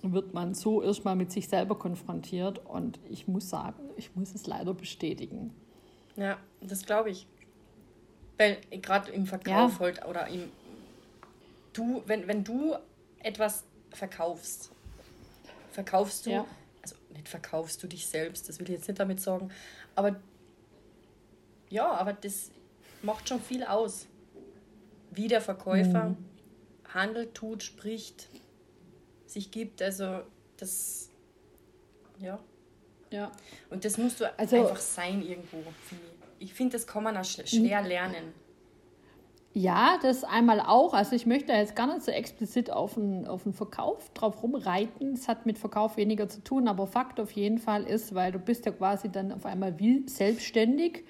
wird man so erstmal mit sich selber konfrontiert. Und ich muss sagen, ich muss es leider bestätigen. Ja, das glaube ich. Weil gerade im Verkauf ja. halt oder im du, wenn, wenn du etwas verkaufst, verkaufst du, ja. also nicht verkaufst du dich selbst, das will ich jetzt nicht damit sagen, aber ja, aber das macht schon viel aus. Wie der Verkäufer mhm. handelt, tut, spricht, sich gibt, also das, ja. Ja. Und das musst du also, einfach sein irgendwo. Ich finde, das kann man auch schwer lernen. Ja, das einmal auch. Also ich möchte jetzt gar nicht so explizit auf den, auf den Verkauf drauf rumreiten. Es hat mit Verkauf weniger zu tun, aber Fakt auf jeden Fall ist, weil du bist ja quasi dann auf einmal wie selbstständig.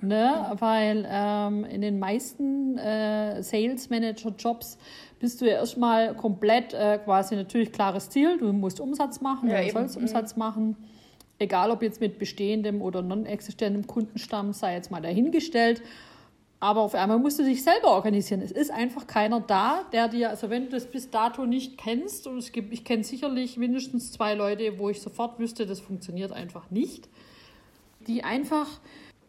Ne? Weil ähm, in den meisten äh, Sales Manager Jobs bist du ja erstmal komplett äh, quasi natürlich klares Ziel. Du musst Umsatz machen, ja, du sollst mhm. Umsatz machen. Egal ob jetzt mit bestehendem oder non-existentem Kundenstamm, sei jetzt mal dahingestellt. Aber auf einmal musst du dich selber organisieren. Es ist einfach keiner da, der dir, also wenn du das bis dato nicht kennst, und es gibt, ich kenne sicherlich mindestens zwei Leute, wo ich sofort wüsste, das funktioniert einfach nicht, die einfach,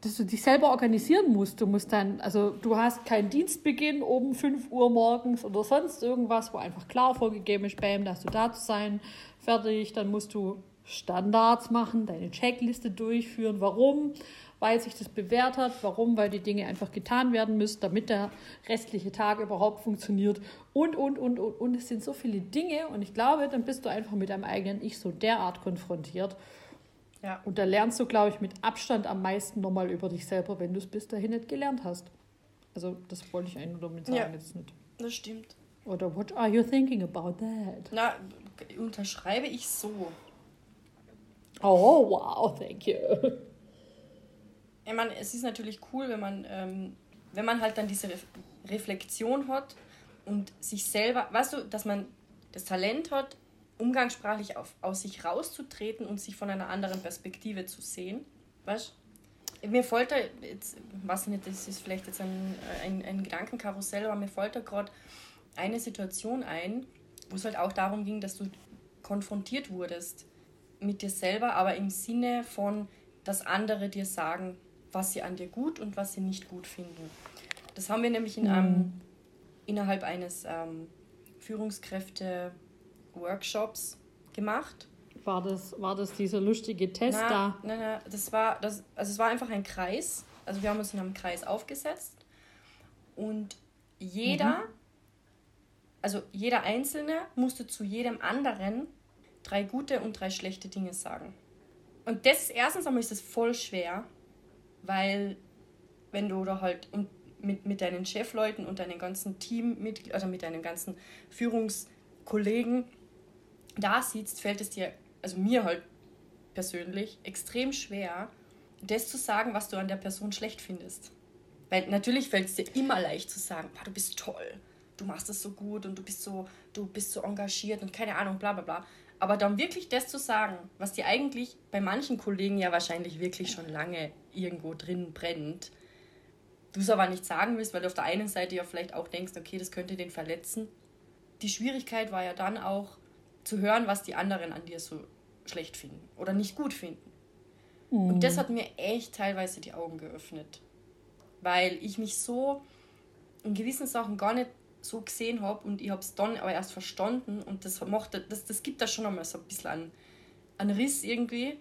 dass du dich selber organisieren musst. Du musst dann, also du hast keinen Dienstbeginn um 5 Uhr morgens oder sonst irgendwas, wo einfach klar vorgegeben ist, bam, da hast du da zu sein, fertig, dann musst du Standards machen, deine Checkliste durchführen, warum weil sich das bewährt hat. Warum? Weil die Dinge einfach getan werden müssen, damit der restliche Tag überhaupt funktioniert. Und, und, und, und, und. Es sind so viele Dinge und ich glaube, dann bist du einfach mit deinem eigenen Ich so derart konfrontiert. Ja. Und da lernst du, glaube ich, mit Abstand am meisten nochmal über dich selber, wenn du es bis dahin nicht gelernt hast. Also, das wollte ich eigentlich nur damit sagen, ja, jetzt nicht. Das stimmt. Oder what are you thinking about that? Na, unterschreibe ich so. Oh, wow, thank you ich meine, es ist natürlich cool, wenn man, ähm, wenn man halt dann diese Re Reflexion hat und sich selber, weißt du, dass man das Talent hat, umgangssprachlich auf, aus sich rauszutreten und sich von einer anderen Perspektive zu sehen. Weißt? Mir folgt da, jetzt, weiß nicht, das ist vielleicht jetzt ein, ein, ein Gedankenkarussell, aber mir folgt da gerade eine Situation ein, wo es halt auch darum ging, dass du konfrontiert wurdest mit dir selber, aber im Sinne von, dass andere dir sagen, was sie an dir gut und was sie nicht gut finden. Das haben wir nämlich in einem, mhm. innerhalb eines ähm, Führungskräfte-Workshops gemacht. War das, war das dieser lustige Test na, da? Nein, nein, das war, das, also es war einfach ein Kreis. Also wir haben uns in einem Kreis aufgesetzt und jeder, mhm. also jeder Einzelne musste zu jedem anderen drei gute und drei schlechte Dinge sagen. Und das erstens einmal ist das voll schwer, weil wenn du da halt mit, mit deinen Chefleuten und deinen ganzen Team, mit, also mit deinen ganzen Führungskollegen da sitzt, fällt es dir, also mir halt persönlich, extrem schwer, das zu sagen, was du an der Person schlecht findest. Weil natürlich fällt es dir immer leicht zu sagen, du bist toll, du machst das so gut und du bist so, du bist so engagiert und keine Ahnung, bla bla bla. Aber dann wirklich das zu sagen, was dir eigentlich bei manchen Kollegen ja wahrscheinlich wirklich schon lange irgendwo drin brennt, du es aber nicht sagen willst, weil du auf der einen Seite ja vielleicht auch denkst, okay, das könnte den verletzen. Die Schwierigkeit war ja dann auch zu hören, was die anderen an dir so schlecht finden oder nicht gut finden. Mhm. Und das hat mir echt teilweise die Augen geöffnet, weil ich mich so in gewissen Sachen gar nicht so gesehen habe und ich habe es dann aber erst verstanden und das, macht, das, das gibt da schon einmal so ein bisschen an, einen Riss irgendwie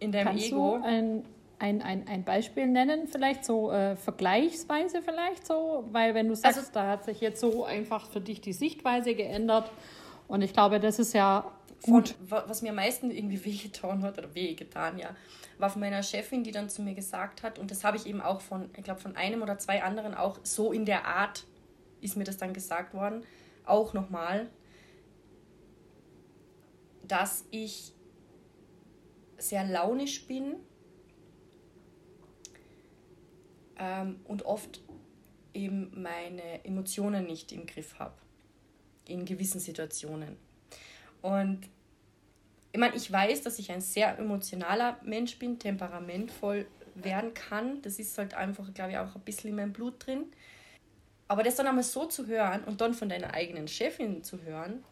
in deinem Kannst Ego. du ein, ein, ein, ein Beispiel nennen, vielleicht so äh, vergleichsweise vielleicht so? Weil wenn du sagst, Also- da hat sich jetzt so einfach für dich die Sichtweise geändert und ich glaube, das ist ja Von, gut. wa- was mir am meisten irgendwie [laughs] wehgetan hat, oder wehgetan, ja, war von meiner Chefin, die dann zu mir gesagt hat, und das habe ich eben auch von, ich glaube, von einem oder zwei anderen auch so in der Art ist mir das dann gesagt worden, auch nochmal, dass ich sehr launisch bin ähm, und oft eben meine Emotionen nicht im Griff habe in gewissen Situationen. Und ich meine, ich weiß, dass ich ein sehr emotionaler Mensch bin, temperamentvoll werden kann. Das ist halt einfach, glaube ich, auch ein bisschen in meinem Blut drin. Aber das dann einmal so zu hören und dann von deiner eigenen Chefin zu hören,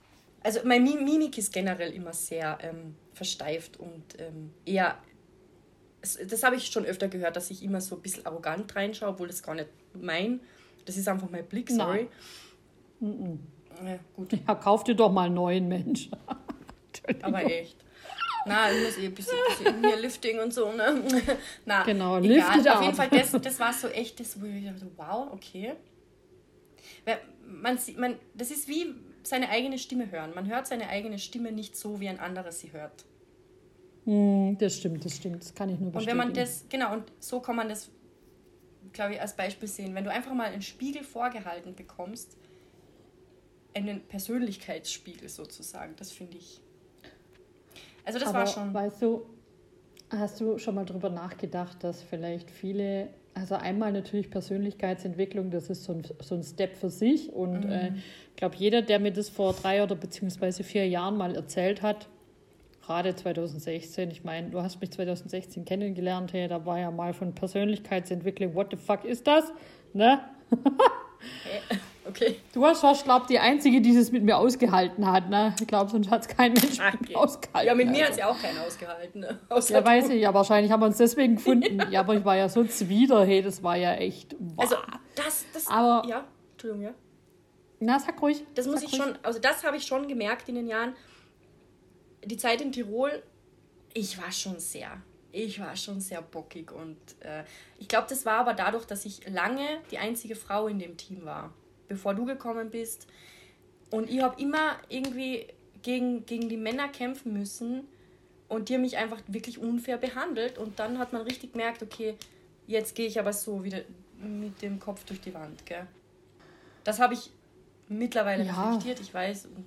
also meine Mi- Mimik ist generell immer sehr ähm, versteift und ähm, eher, das habe ich schon öfter gehört, dass ich immer so ein bisschen arrogant reinschaue, obwohl das gar nicht mein, das ist einfach mein Blick, sorry. Ja, gut. [laughs] Ja, kauf dir doch mal einen neuen Mensch. [laughs] Aber echt. Na, ich muss eh ein bisschen, bisschen hier Lifting und so, ne? [laughs] Na, Genau, egal. lift it Auf jeden Fall, das, das war so echt, das, wo ich dachte, wow, okay. Man, sieht- man, das ist wie seine eigene Stimme hören. Man hört seine eigene Stimme nicht so, wie ein anderer sie hört. Hm, das stimmt, das stimmt. Das kann ich nur Und bestätigen. wenn man das, genau, und so kann man das, glaube ich, als Beispiel sehen. Wenn du einfach mal einen Spiegel vorgehalten bekommst, einen Persönlichkeitsspiegel sozusagen, das finde ich. Also das Aber war schon. Weißt du, hast du schon mal drüber nachgedacht, dass vielleicht viele, also einmal natürlich Persönlichkeitsentwicklung, das ist so ein, so ein Step für sich. Und Mhm. äh, ich glaube, jeder, der mir das vor drei oder beziehungsweise vier Jahren mal erzählt hat, gerade 2016, ich meine, du hast mich 2016 kennengelernt, hey, da war ja mal von Persönlichkeitsentwicklung, what the fuck ist das? Ne? [laughs] Okay. Du warst, warst glaube die Einzige, die das mit mir ausgehalten hat. Ne? Ich glaube, sonst hat es kein Mensch mit Okay. mir ausgehalten. Ja, mit mir also. hat es ja auch keiner ausgehalten. Ne? Ja, weiß du. ich, ja, wahrscheinlich haben wir uns deswegen gefunden. ja. aber ich war ja so zwider, hey, das war ja echt. Wow. Also, das, das. Aber- Ja, Entschuldigung, ja. Na, sag ruhig. Das muss sag ich ruhig. schon, also das habe ich schon gemerkt in den Jahren. Die Zeit in Tirol, ich war schon sehr, ich war schon sehr bockig und äh, ich glaube, das war aber dadurch, dass ich lange die einzige Frau in dem Team war, bevor du gekommen bist. Und ich habe immer irgendwie gegen, gegen die Männer kämpfen müssen und die haben mich einfach wirklich unfair behandelt und dann hat man richtig gemerkt, okay, jetzt gehe ich aber so wieder mit dem Kopf durch die Wand, gell? Das habe ich mittlerweile Ja. reflektiert, ich weiß und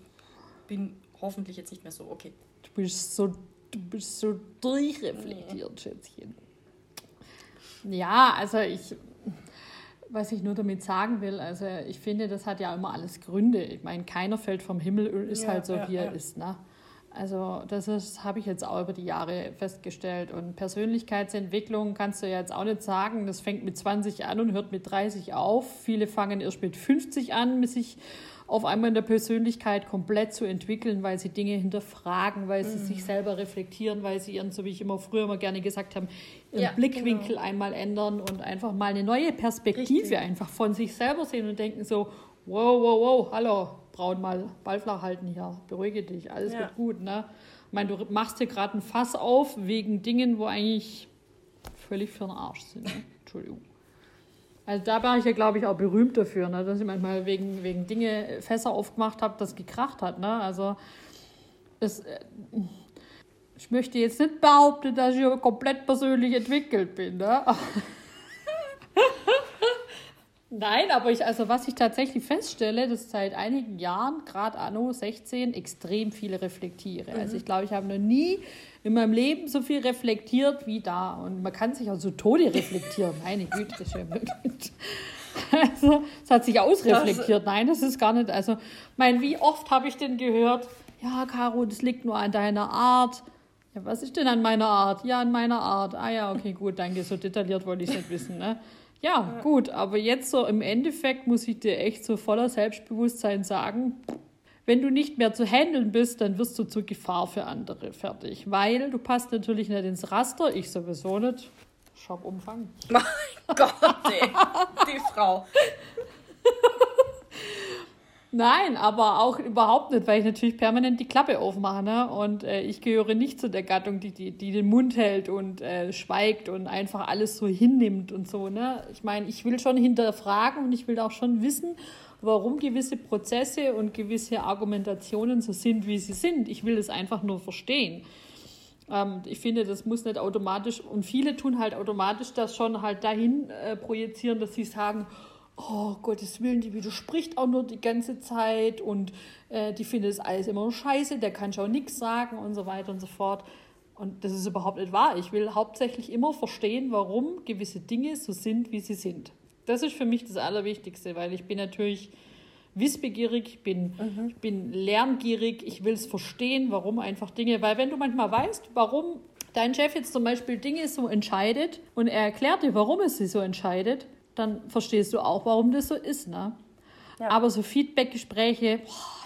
bin hoffentlich jetzt nicht mehr so, okay. Du bist so, du bist so durchreflektiert, Schätzchen. Ja, also ich, was ich nur damit sagen will, also ich finde, das hat ja immer alles Gründe. Ich meine, keiner fällt vom Himmel ist Ja, halt so, ja, wie er ja. ist. Ne? Also das ist, habe ich jetzt auch über die Jahre festgestellt. Und Persönlichkeitsentwicklung kannst du ja jetzt auch nicht sagen, das fängt mit 20 an und hört mit 30 auf. Viele fangen erst mit 50 an, sich auf einmal in der Persönlichkeit komplett zu entwickeln, weil sie Dinge hinterfragen, weil sie Mhm. sich selber reflektieren, weil sie ihren, so wie ich immer früher immer gerne gesagt habe, ihren Ja, Blickwinkel genau. einmal ändern und einfach mal eine neue Perspektive Richtig. einfach von sich selber sehen und denken so, wow, wow, wow, hallo, Braun, mal Ball flach halten hier, beruhige dich, alles Ja. wird gut. Ne? Ich meine, du machst dir gerade ein Fass auf wegen Dingen, wo eigentlich völlig für den Arsch sind. Ne? [laughs] Entschuldigung. Also da war ich ja, glaube ich, auch berühmt dafür, ne? dass ich manchmal wegen, wegen Dinge Fässer aufgemacht habe, das gekracht hat. Ne? Also es, äh, ich möchte jetzt nicht behaupten, dass ich komplett persönlich entwickelt bin. Ne? [laughs] Nein, aber ich, also was ich tatsächlich feststelle, dass seit einigen Jahren, gerade anno 16, extrem viel reflektiere. Also ich glaube, ich habe noch nie in meinem Leben so viel reflektiert wie da. Und man kann sich auch so Tode reflektieren. Meine Güte, das ist ja möglich. [laughs] Also, es hat sich ausreflektiert. Nein, das ist gar nicht. Also, mein, wie oft habe ich denn gehört, ja, Caro, das liegt nur an deiner Art. Ja, was ist denn an meiner Art? Ja, an meiner Art. Ah ja, okay, gut, danke. So detailliert wollte ich es nicht wissen. Ne? Ja, gut, aber jetzt so im Endeffekt muss ich dir echt so voller Selbstbewusstsein sagen, wenn du nicht mehr zu handeln bist, dann wirst du zur Gefahr für andere fertig. Weil du passt natürlich nicht ins Raster, ich sowieso nicht. Shop-Umfang. [laughs] Mein Gott, ey. Die Frau. [laughs] Nein, aber auch überhaupt nicht, weil ich natürlich permanent die Klappe aufmache. Ne? Und äh, ich gehöre nicht zu der Gattung, die, die, die den Mund hält und äh, schweigt und einfach alles so hinnimmt und so. Ne? Ich meine, ich will schon hinterfragen und ich will auch schon wissen, warum gewisse Prozesse und gewisse Argumentationen so sind, wie sie sind. Ich will es einfach nur verstehen. Ähm, ich finde, das muss nicht automatisch, und viele tun halt automatisch das schon halt dahin äh, projizieren, dass sie sagen, oh Gottes Willen, die widerspricht auch nur die ganze Zeit und äh, die findet es alles immer scheiße, der kann schon nichts sagen und so weiter und so fort. Und das ist überhaupt nicht wahr. Ich will hauptsächlich immer verstehen, warum gewisse Dinge so sind, wie sie sind. Das ist für mich das Allerwichtigste, weil ich bin natürlich wissbegierig, ich bin, mhm. ich bin lerngierig, ich will es verstehen, warum einfach Dinge, weil wenn du manchmal weißt, warum dein Chef jetzt zum Beispiel Dinge so entscheidet und er erklärt dir, warum es sie so entscheidet, dann verstehst du auch, warum das so ist. Ne? Ja. Aber so Feedback-Gespräche,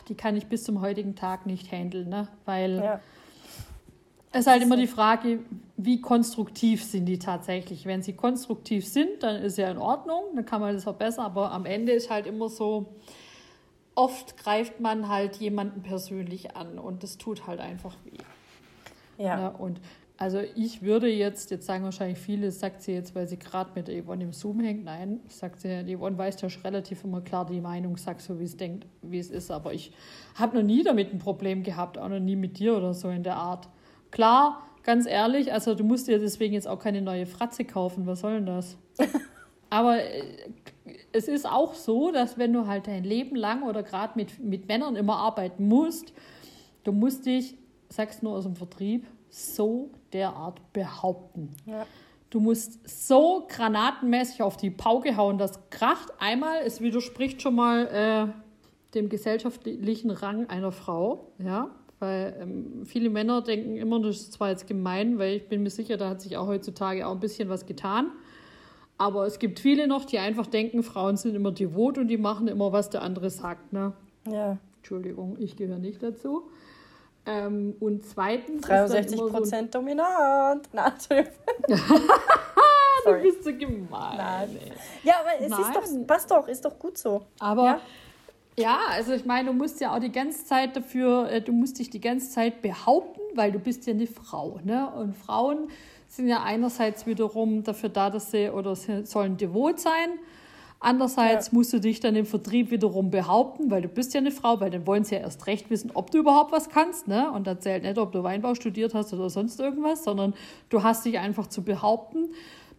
die kann ich bis zum heutigen Tag nicht handeln, ne? weil ja. es ist halt immer die Frage, wie konstruktiv sind die tatsächlich. Wenn sie konstruktiv sind, dann ist ja in Ordnung, dann kann man das verbessern, aber am Ende ist halt immer so, oft greift man halt jemanden persönlich an und das tut halt einfach weh. Ja. Ne? Und also ich würde jetzt, jetzt sagen wahrscheinlich viele, sagt sie jetzt, weil sie gerade mit Yvonne im Zoom hängt. Nein, sagt sie, die Yvonne weiß ja schon relativ immer klar die Meinung, sagt so, wie es denkt, wie es ist. Aber ich habe noch nie damit ein Problem gehabt, auch noch nie mit dir oder so in der Art. Klar, ganz ehrlich, also du musst dir deswegen jetzt auch keine neue Fratze kaufen, was soll denn das? [laughs] Aber äh, es ist auch so, dass wenn du halt dein Leben lang oder gerade mit, mit Männern immer arbeiten musst, du musst dich, sagst nur aus dem Vertrieb, so derart behaupten. Ja. Du musst so granatenmäßig auf die Pauke hauen, das kracht einmal, es widerspricht schon mal äh, dem gesellschaftlichen Rang einer Frau, ja, weil ähm, viele Männer denken immer, das ist zwar jetzt gemein, weil ich bin mir sicher, da hat sich auch heutzutage auch ein bisschen was getan. Aber es gibt viele noch, die einfach denken, Frauen sind immer devot und die machen immer, was der andere sagt. Ne? Ja. Entschuldigung, ich gehöre nicht dazu. Ähm, und zweitens. 63 Prozent so dominant. Na, [laughs] du bist so gemein. Nein. Ja, aber es Nein. ist doch, passt doch, ist doch gut so. Aber ja? ja, also ich meine, du musst ja auch die ganze Zeit dafür, äh, du musst dich die ganze Zeit behaupten, weil du bist ja eine Frau. Ne? Und Frauen sind ja einerseits wiederum dafür da, dass sie oder sie sollen devot sein Andererseits ja. musst du dich dann im Vertrieb wiederum behaupten, weil du bist ja eine Frau, weil dann wollen sie ja erst recht wissen, ob du überhaupt was kannst. Ne? Und da zählt nicht, ob du Weinbau studiert hast oder sonst irgendwas, sondern du hast dich einfach zu behaupten.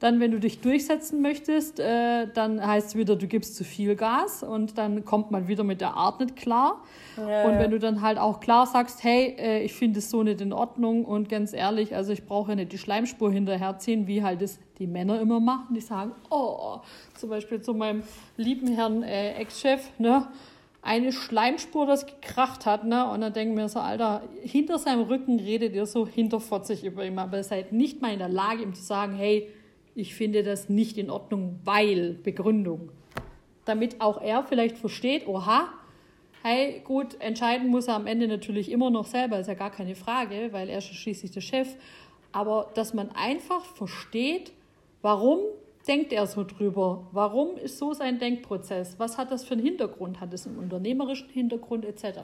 Dann, wenn du dich durchsetzen möchtest, äh, dann heißt es wieder, du gibst zu viel Gas und dann kommt man wieder mit der Art nicht klar. Ja, und wenn du dann halt auch klar sagst, hey, äh, ich finde es so nicht in Ordnung und ganz ehrlich, also ich brauche ja nicht die Schleimspur hinterherziehen, wie halt das die Männer immer machen, die sagen, oh, zum Beispiel zu meinem lieben Herrn äh, Ex-Chef, ne, eine Schleimspur, das gekracht hat, ne? Und dann denken wir so, Alter, hinter seinem Rücken redet ihr so hinterfotzig über ihn, aber ihr seid nicht mal in der Lage, ihm zu sagen, hey, ich finde das nicht in Ordnung, weil Begründung. Damit auch er vielleicht versteht, oha, hey, gut, entscheiden muss er am Ende natürlich immer noch selber, ist ja gar keine Frage, weil er ist schließlich der Chef. Aber dass man einfach versteht, warum denkt er so drüber? Warum ist so sein Denkprozess? Was hat das für einen Hintergrund? Hat es einen unternehmerischen Hintergrund etc.?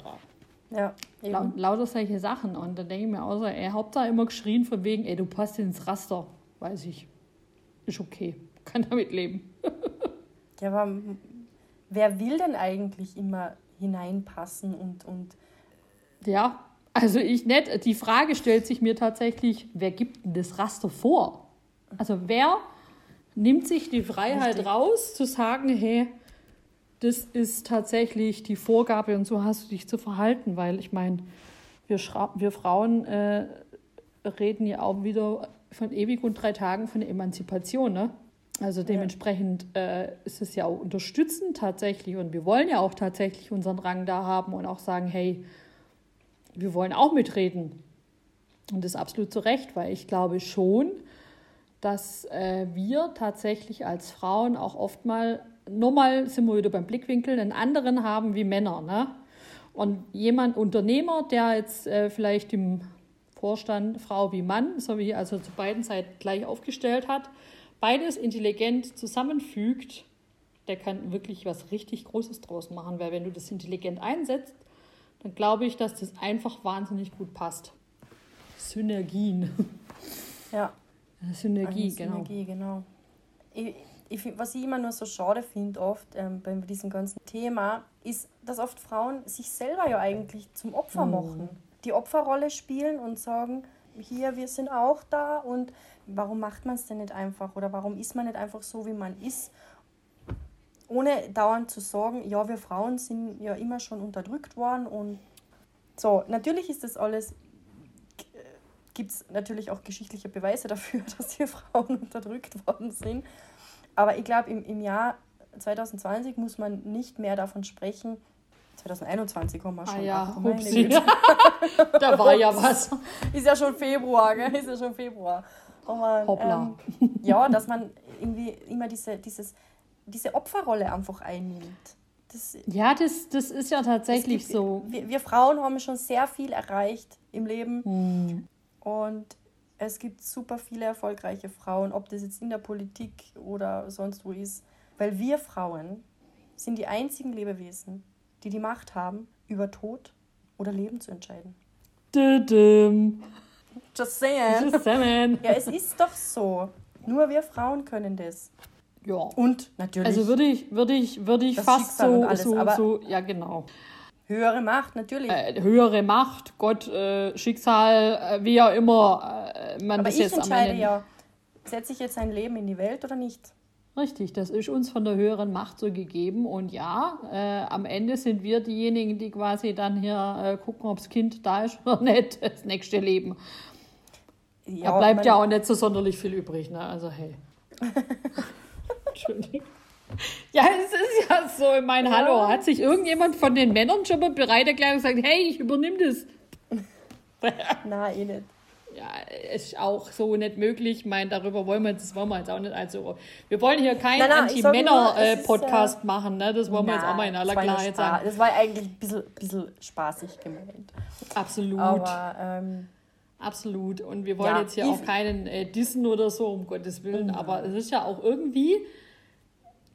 Ja, eben. lauter solche Sachen. Und dann denke ich mir auch so, er hat da immer geschrien von wegen, ey, du passt ins Raster. Weiß ich ist okay, [laughs] kann damit leben. [laughs] ja, aber wer will denn eigentlich immer hineinpassen und, und. Ja, also ich nicht. Die Frage stellt sich mir tatsächlich, wer gibt denn das Raster vor? Also wer nimmt sich die Freiheit Richtig. raus, zu sagen, hey, das ist tatsächlich die Vorgabe und so hast du dich zu verhalten, weil ich meine, wir, wir Frauen äh, reden ja auch wieder von ewig und drei Tagen von der Emanzipation. Ne? Also dementsprechend äh, ist es ja auch unterstützend tatsächlich und wir wollen ja auch tatsächlich unseren Rang da haben und auch sagen, hey, wir wollen auch mitreden. Und das ist absolut zu Recht, weil ich glaube schon, dass äh, wir tatsächlich als Frauen auch oft mal, nur sind wir wieder beim Blickwinkel, einen anderen haben wie Männer. Ne? Und jemand, Unternehmer, der jetzt äh, vielleicht im Vorstand Frau wie Mann, sowie also zu beiden Seiten gleich aufgestellt hat, beides intelligent zusammenfügt, der kann wirklich was richtig Großes draus machen, weil wenn du das intelligent einsetzt, dann glaube ich, dass das einfach wahnsinnig gut passt. Synergien. Ja. Synergie, Eine genau. Synergie, genau. Ich, ich, find- was ich immer nur so schade finde, oft ähm, bei diesem ganzen Thema, ist, dass oft Frauen sich selber ja eigentlich zum Opfer machen. Die Opferrolle spielen und sagen, hier, wir sind auch da und warum macht man es denn nicht einfach oder warum ist man nicht einfach so, wie man ist? Ohne dauernd zu sagen, ja, wir Frauen sind ja immer schon unterdrückt worden und so, natürlich ist das alles gibt es natürlich auch geschichtliche Beweise dafür, [laughs] dass hier Frauen unterdrückt worden sind. Aber ich glaube, im, im Jahr 2020 muss man nicht mehr davon sprechen. 2021 haben wir schon. Ah ja, Ach, [laughs] da war ja was. [laughs] Ist ja schon Februar, gell? Ist ja schon Februar. Aber, Hoppla. Ähm, ja, dass man irgendwie immer diese, dieses, diese Opferrolle einfach einnimmt. Das, Ja, das, das ist ja tatsächlich gibt- so. Wir, wir Frauen haben schon sehr viel erreicht im Leben. Hm. Und es gibt super viele erfolgreiche Frauen, ob das jetzt in der Politik oder sonst wo ist. Weil wir Frauen sind die einzigen Lebewesen, die die Macht haben, über Tod oder Leben zu entscheiden. Just saying. Zusammen. Ja, es ist doch so. Nur wir Frauen können das. Ja. Und natürlich Also würde ich, würde ich, würde ich Das fast Schicksal so, alles, so, so, ja genau. Höhere Macht, natürlich. Äh, höhere Macht, Gott, äh, Schicksal, äh, wie auch immer äh, man Aber das ich jetzt am entscheide Ende. ja, setze ich jetzt ein Leben in die Welt oder nicht? Richtig, das ist uns von der höheren Macht so gegeben. Und ja, äh, am Ende sind wir diejenigen, die quasi dann hier äh, gucken, ob das Kind da ist oder [laughs] nicht, das nächste Leben. da bleibt ja auch nicht so sonderlich viel übrig, ne? Also hey. [laughs] Entschuldigung. Ja, es ist ja so, ich meine, hallo, hat sich irgendjemand von den Männern schon mal bereit erklärt und gesagt, hey, ich übernehme das? [laughs] Nein, eh nicht. Ja, ist auch so nicht möglich. Ich meine, darüber wollen wir jetzt, das wollen wir jetzt auch nicht. Also, wir wollen hier keinen Nein, nein, ich sag nur, es ist, Anti-Männer-Podcast machen, ne? Das wollen wir jetzt auch mal in aller ja Klarheit sagen. Das war eigentlich ein bisschen, bisschen spaßig gemeint. Absolut. Aber ähm, Absolut. Und wir wollen Ja, jetzt hier auch keinen äh, Dissen oder so, um Gottes Willen. Aber es ist ja auch irgendwie,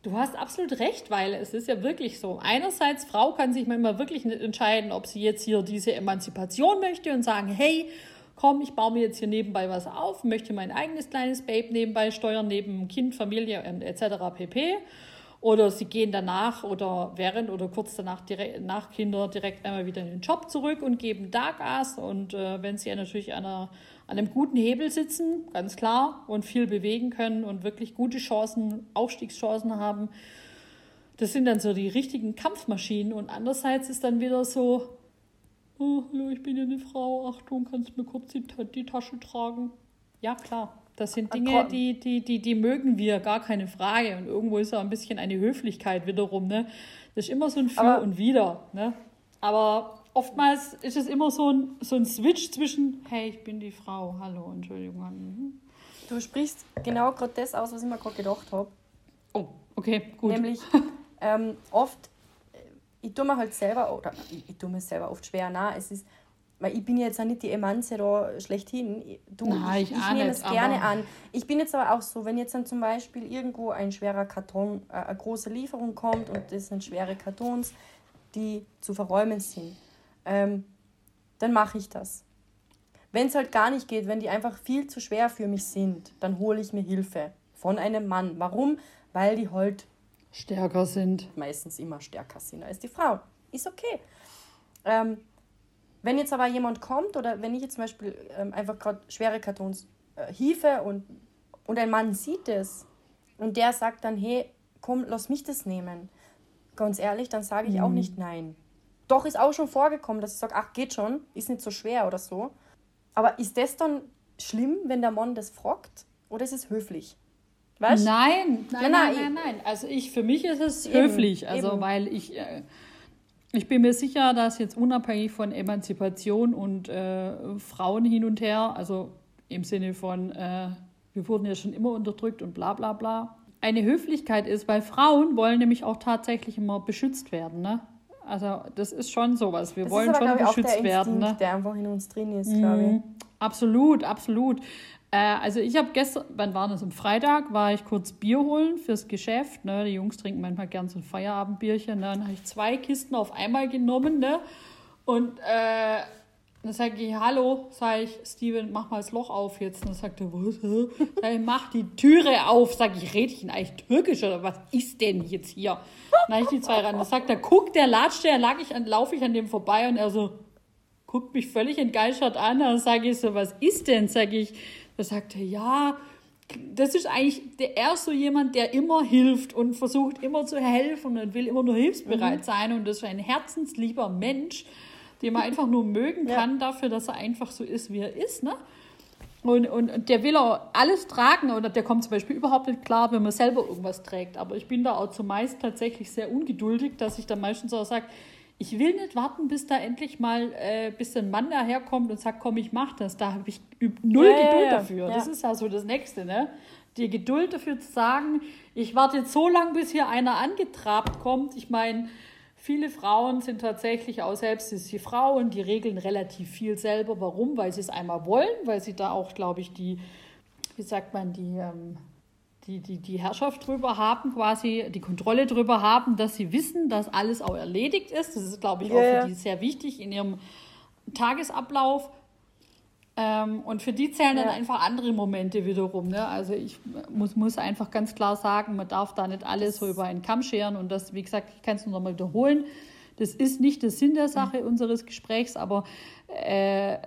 du hast absolut recht, weil es ist ja wirklich so. Einerseits, Frau kann sich manchmal wirklich nicht entscheiden, ob sie jetzt hier diese Emanzipation möchte und sagen, hey, komm, ich baue mir jetzt hier nebenbei was auf, möchte mein eigenes kleines Babe nebenbei steuern, neben Kind, Familie etc. pp. Oder sie gehen danach oder während oder kurz danach direkt, nach Kinder direkt einmal wieder in den Job zurück und geben da Gas. Und äh, wenn sie natürlich einer, an einem guten Hebel sitzen, ganz klar, und viel bewegen können und wirklich gute Chancen, Aufstiegschancen haben, das sind dann so die richtigen Kampfmaschinen. Und andererseits ist dann wieder so, oh, hallo, ich bin ja eine Frau, Achtung, kannst du mir kurz die, die Tasche tragen? Ja, klar. Das sind Dinge, die, die, die, die mögen wir, gar keine Frage. Und irgendwo ist auch ein bisschen eine Höflichkeit wiederum. Ne? Das ist immer so ein Für Aber- und Wider. Ne? Aber oftmals ist es immer so ein, so ein Switch zwischen, hey, ich bin die Frau, hallo, Entschuldigung. mhm. du sprichst genau gerade das aus, was ich mir gerade gedacht habe. Oh, okay, gut. Nämlich [laughs] ähm, oft, äh, ich tue mir halt selber, oder ich, ich tue mir selber oft schwer, na, es ist, weil ich bin jetzt auch nicht die Emanze da schlechthin. Ich- Du, Nein, ich, ich ich nehme es gerne an. Ich bin jetzt aber auch so, wenn jetzt dann zum Beispiel irgendwo ein schwerer Karton, äh, eine große Lieferung kommt und das sind schwere Kartons, die zu verräumen sind, ähm, dann mache ich das. Wenn es halt gar nicht geht, wenn die einfach viel zu schwer für mich sind, dann hole ich mir Hilfe von einem Mann. Warum? Weil die halt Stärker sind. meistens immer stärker sind als die Frauen. Ist okay. Ähm, wenn jetzt aber jemand kommt oder wenn ich jetzt zum Beispiel ähm, einfach gerade schwere Kartons äh, hiefe und, und ein Mann sieht es und der sagt dann, hey, komm, lass mich das nehmen. Ganz ehrlich, dann sage ich auch nicht nein. Doch ist auch schon vorgekommen, dass ich sage, ach, geht schon, ist nicht so schwer oder so. Aber ist das dann schlimm, wenn der Mann das fragt? Oder ist es höflich? Weißt? Nein, nein, Nein, nein, nein, nein, nein. Also ich, für mich ist es Eben, höflich, also eben. weil ich, äh, ich bin mir sicher, dass jetzt unabhängig von Emanzipation und äh, Frauen hin und her, also im Sinne von, äh, wir wurden ja schon immer unterdrückt und bla bla bla, eine Höflichkeit ist, weil Frauen wollen nämlich auch tatsächlich immer beschützt werden, ne? Also das ist schon sowas. Wir Das wollen aber, schon ich, beschützt werden, ne? der einfach in uns drin ist, glaube ich. Mhm. Absolut, absolut. Äh, also ich habe gestern, wann war das? Am Freitag war ich kurz Bier holen fürs Geschäft. Ne? Die Jungs trinken manchmal gern so ein Feierabendbierchen. Ne? Dann habe ich zwei Kisten auf einmal genommen. Ne? Und äh, dann sage ich, hallo, sage ich, Steven, mach mal das Loch auf jetzt. Und dann sagt er, was? Sag ich, mach die Türe auf. Sag ich, rede ich ihn eigentlich türkisch oder was ist denn jetzt hier? Dann ich die zwei ran. Dann sagt er, guck, der latscht, der lag ich an, laufe ich an dem vorbei und er so, guckt mich völlig entgeistert an. Dann sage ich so, was ist denn? Sage ich, da sagt er, ja, das ist eigentlich der er so jemand, der immer hilft und versucht immer zu helfen und will immer nur hilfsbereit mhm. sein und das ist ein herzenslieber Mensch den man einfach nur mögen kann ja. dafür, dass er einfach so ist, wie er ist. Ne? Und, und, und der will auch alles tragen oder der kommt zum Beispiel überhaupt nicht klar, wenn man selber irgendwas trägt. Aber ich bin da auch zumeist tatsächlich sehr ungeduldig, dass ich dann meistens auch sage, ich will nicht warten, bis da endlich mal, äh, bis ein Mann daherkommt und sagt, komm, ich mach das. Da habe ich null ja, Geduld ja, dafür. Das ist ja so das Nächste, ne? Die Geduld dafür zu sagen, ich warte jetzt so lange, bis hier einer angetrabt kommt. Ich meine, Viele Frauen sind tatsächlich auch selbst ist die Frauen, die regeln relativ viel selber. Warum? Weil sie es einmal wollen, weil sie da auch, glaube ich, die, wie sagt man, die, ähm, die, die, die Herrschaft drüber haben, quasi die Kontrolle drüber haben, dass sie wissen, dass alles auch erledigt ist. Das ist, glaube ich, auch für die sehr wichtig in ihrem Tagesablauf. Ähm, und für die zählen ja. dann einfach andere Momente wiederum. Ne? Also ich muss, muss einfach ganz klar sagen, man darf da nicht alles so über einen Kamm scheren. Und das, wie gesagt, ich kann es nur noch mal wiederholen. Das ist nicht der Sinn der Sache mhm. unseres Gesprächs, aber äh,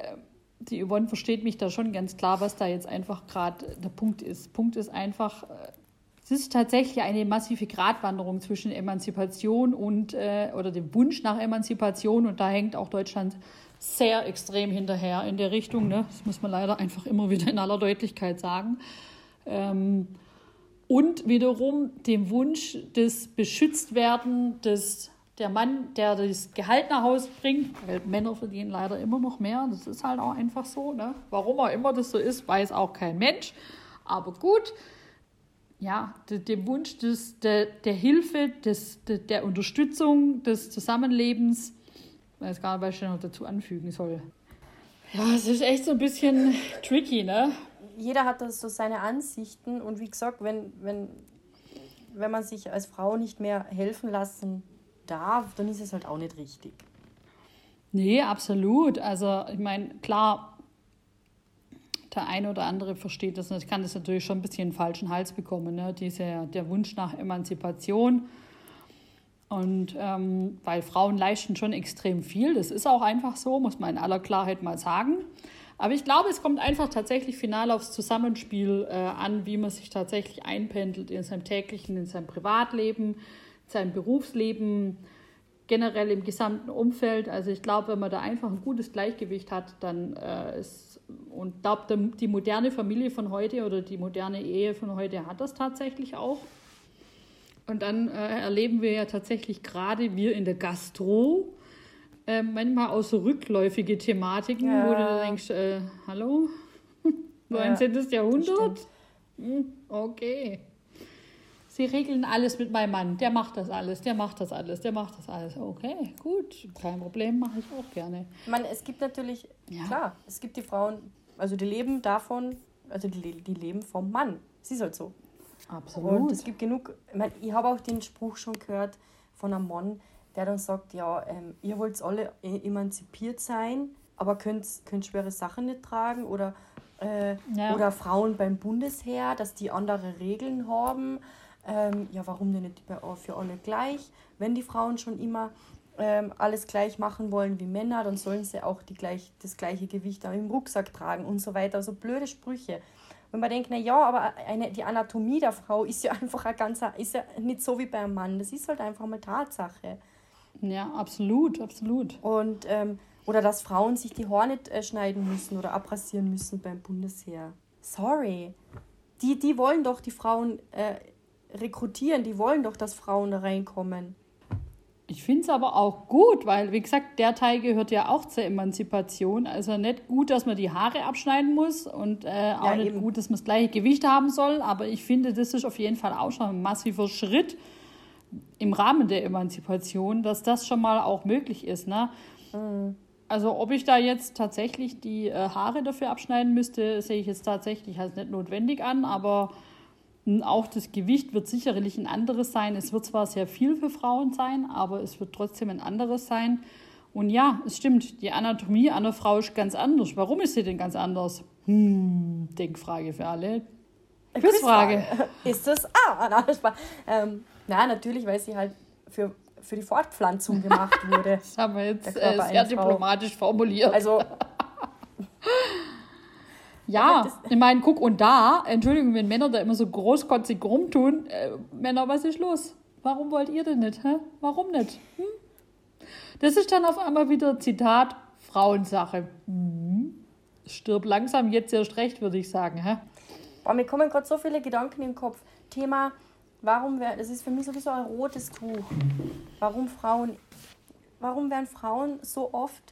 die Yvonne versteht mich da schon ganz klar, was da jetzt einfach gerade der Punkt ist. Punkt ist einfach, äh, es ist tatsächlich eine massive Gratwanderung zwischen Emanzipation und äh, oder dem Wunsch nach Emanzipation und da hängt auch Deutschland sehr extrem hinterher in der Richtung. Ne? Das muss man leider einfach immer wieder in aller Deutlichkeit sagen. Ähm, und wiederum dem Wunsch des Beschütztwerden des der Mann, der das Gehalt nach Hause bringt, weil Männer verdienen leider immer noch mehr. Das ist halt auch einfach so. Ne? Warum auch immer das so ist, weiß auch kein Mensch. Aber gut, ja, dem Wunsch des, der, der Hilfe, des, der Unterstützung, des Zusammenlebens weiß gar nicht, was ich noch dazu anfügen soll. Ja, es ist echt so ein bisschen tricky, ne? Jeder hat da so seine Ansichten und wie gesagt, wenn, wenn, wenn man sich als Frau nicht mehr helfen lassen darf, dann ist es halt auch nicht richtig. Nee, absolut. Also ich meine, klar, der eine oder andere versteht das nicht, kann das natürlich schon ein bisschen einen falschen Hals bekommen. Ne? Diese, der Wunsch nach Emanzipation und ähm, weil Frauen leisten schon extrem viel, das ist auch einfach so, muss man in aller Klarheit mal sagen. Aber ich glaube, es kommt einfach tatsächlich final aufs Zusammenspiel äh, an, wie man sich tatsächlich einpendelt in seinem täglichen, in seinem Privatleben, in seinem Berufsleben, generell im gesamten Umfeld. Also ich glaube, wenn man da einfach ein gutes Gleichgewicht hat, dann äh, ist, und glaube, die moderne Familie von heute oder die moderne Ehe von heute hat das tatsächlich auch. Und dann äh, erleben wir ja tatsächlich gerade wir in der Gastro äh, manchmal auch so rückläufige Thematiken, ja. wo du denkst, äh, hallo, 19. [laughs] Ja, Jahrhundert? Hm, okay. Sie regeln alles mit meinem Mann. Der macht das alles, der macht das alles, der macht das alles. Okay, gut, kein Problem, mache ich auch gerne. Ich meine, es gibt natürlich, ja. klar, es gibt die Frauen, also die leben davon, also die, die leben vom Mann. Sie ist halt so. Absolut. Und es gibt genug, ich, mein, ich habe auch den Spruch schon gehört von einem Mann, der dann sagt, ja, ähm, ihr wollt alle e-, emanzipiert sein, aber könnt, könnt schwere Sachen nicht tragen oder, äh, ja. oder Frauen beim Bundesheer, dass die andere Regeln haben. Ähm, ja, warum denn nicht für alle gleich? Wenn die Frauen schon immer ähm, alles gleich machen wollen wie Männer, dann sollen sie auch die gleich, das gleiche Gewicht im Rucksack tragen und so weiter. Also blöde Sprüche. Wenn man denkt, na ja, aber eine, die Anatomie der Frau ist ja [laughs] einfach ein ganzer, ist ja nicht so wie beim Mann. Das ist halt einfach mal Tatsache. Ja, absolut, absolut. Und, ähm, oder dass Frauen sich die Haare nicht äh, schneiden müssen oder abrasieren müssen beim Bundesheer. Sorry. Die, die wollen doch die Frauen äh, rekrutieren, die wollen doch, dass Frauen da reinkommen. Ich finde es aber auch gut, weil, wie gesagt, der Teil gehört ja auch zur Emanzipation. Also nicht gut, dass man die Haare abschneiden muss und äh, auch ja, nicht eben. gut, dass man das gleiche Gewicht haben soll. Aber ich finde, das ist auf jeden Fall auch schon ein massiver Schritt im Rahmen der Emanzipation, dass das schon mal auch möglich ist. Ne? Mhm. Also ob ich da jetzt tatsächlich die äh, Haare dafür abschneiden müsste, sehe ich jetzt tatsächlich als nicht notwendig an, aber auch das Gewicht wird sicherlich ein anderes sein. Es wird zwar sehr viel für Frauen sein, aber es wird trotzdem ein anderes sein. Und ja, es stimmt, die Anatomie einer Frau ist ganz anders. Warum ist sie denn ganz anders? Hm, Denkfrage für alle. Quizfrage. Ist das Ah, [laughs] na, ähm, na, natürlich, weil sie halt für, für die Fortpflanzung gemacht [laughs] wurde. Das haben wir jetzt äh, sehr Frau. diplomatisch formuliert. Also, [laughs] ja, ich meine, guck, und da, Entschuldigung, wenn Männer da immer so großkotzig rumtun, äh, Männer, was ist los? Warum wollt ihr denn nicht? Hä? Warum nicht? Hm? Das ist dann auf einmal wieder Zitat Frauensache. Mhm. Stirb langsam, jetzt erst recht, würde ich sagen. Hä? boah, mir kommen gerade so viele Gedanken in den Kopf. Thema, warum wär, das ist für mich sowieso ein rotes Tuch. Warum Frauen, warum werden Frauen so oft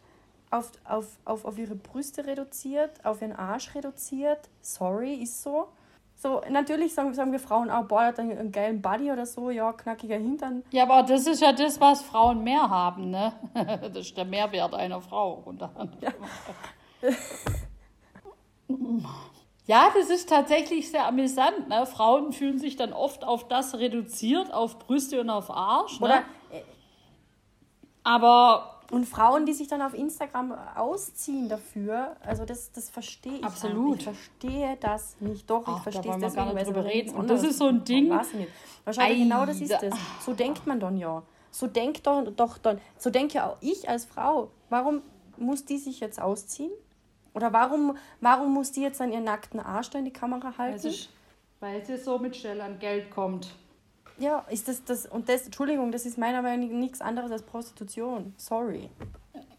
auf, auf, auf, auf ihre Brüste reduziert, auf ihren Arsch reduziert? Sorry, ist so. So, natürlich sagen, sagen wir Frauen auch, boah, hat einen, einen geilen Body oder so, ja, knackiger Hintern. Ja, aber das ist ja das, was Frauen mehr haben, ne? [laughs] Das ist der Mehrwert einer Frau. Unter anderem. [laughs] Ja, das ist tatsächlich sehr amüsant. Ne? Frauen fühlen sich dann oft auf das reduziert, auf Brüste und auf Arsch. Ne? Oder, Aber und Frauen, die sich dann auf Instagram ausziehen dafür, also das, das verstehe ich Absolut. einfach. Ich verstehe das nicht. Doch, Ach, ich verstehe es wir gar deswegen, nicht weil drüber über reden. Und das ist so ein. Ding. Nicht. Wahrscheinlich Ei, genau das ist es. So denkt man dann ja. So denkt doch, doch dann, so denke ja auch ich als Frau. Warum muss die sich jetzt ausziehen? Oder warum, warum muss die jetzt dann ihren nackten Arsch da in die Kamera halten? es ist, weil sie so mit schnell an Geld kommt. Ja, ist das das und das, Entschuldigung, das ist meiner Meinung nach nichts anderes als Prostitution. Sorry.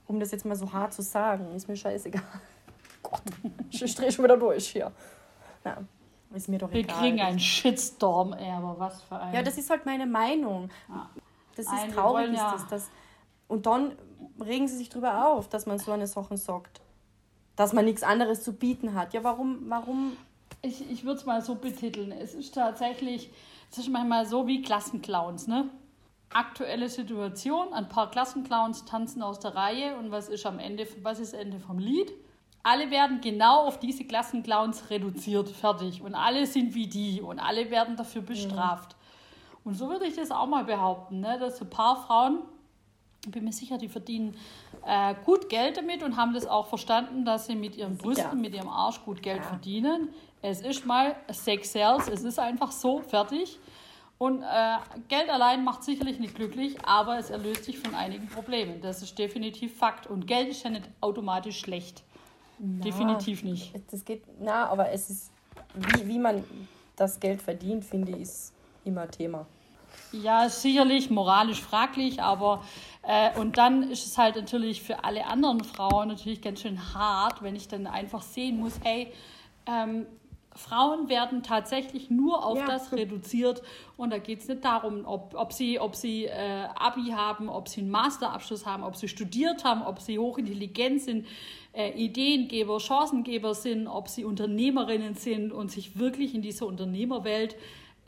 Um das jetzt mal so hart zu sagen, ist mir scheißegal. [laughs] Gott, ich drehe schon wieder durch hier. Na, ist mir doch Wir egal. kriegen einen Shitstorm, ey, aber was für ein. ja, das ist halt meine Meinung. Ja. Das ist wir traurig, wollen ist das, das. Und dann regen sie sich drüber auf, dass man so eine Sachen sagt. Dass man nichts anderes zu bieten hat. Ja, warum, warum Ich, ich würde es mal so betiteln. Es ist tatsächlich, es ist manchmal so wie Klassenclowns, ne? Aktuelle Situation, ein paar Klassenclowns tanzen aus der Reihe und was ist am Ende, was ist Ende vom Lied? Alle werden genau auf diese Klassenclowns reduziert, fertig. Und alle sind wie die und alle werden dafür bestraft. Und so würde ich das auch mal behaupten, ne? dass ein paar Frauen, ich bin mir sicher, die verdienen äh, gut Geld damit und haben das auch verstanden, dass sie mit ihren Brüsten, mit ihrem Arsch gut Geld verdienen. Es ist mal Sex Sales, es ist einfach so fertig. Und äh, Geld allein macht sicherlich nicht glücklich, aber es erlöst sich von einigen Problemen. Das ist definitiv Fakt. Und Geld ist ja nicht automatisch schlecht. Definitiv nicht. Das geht, na, aber es ist, wie, wie man das Geld verdient, finde ich, ist immer Thema. Ja, sicherlich moralisch fraglich, aber äh, und dann ist es halt natürlich für alle anderen Frauen natürlich ganz schön hart, wenn ich dann einfach sehen muss, hey, ähm, Frauen werden tatsächlich nur auf Ja. das reduziert und da geht es nicht darum, ob, ob sie, ob sie äh, Abi haben, ob sie einen Masterabschluss haben, ob sie studiert haben, ob sie hochintelligent sind, äh, Ideengeber, Chancengeber sind, ob sie Unternehmerinnen sind und sich wirklich in dieser Unternehmerwelt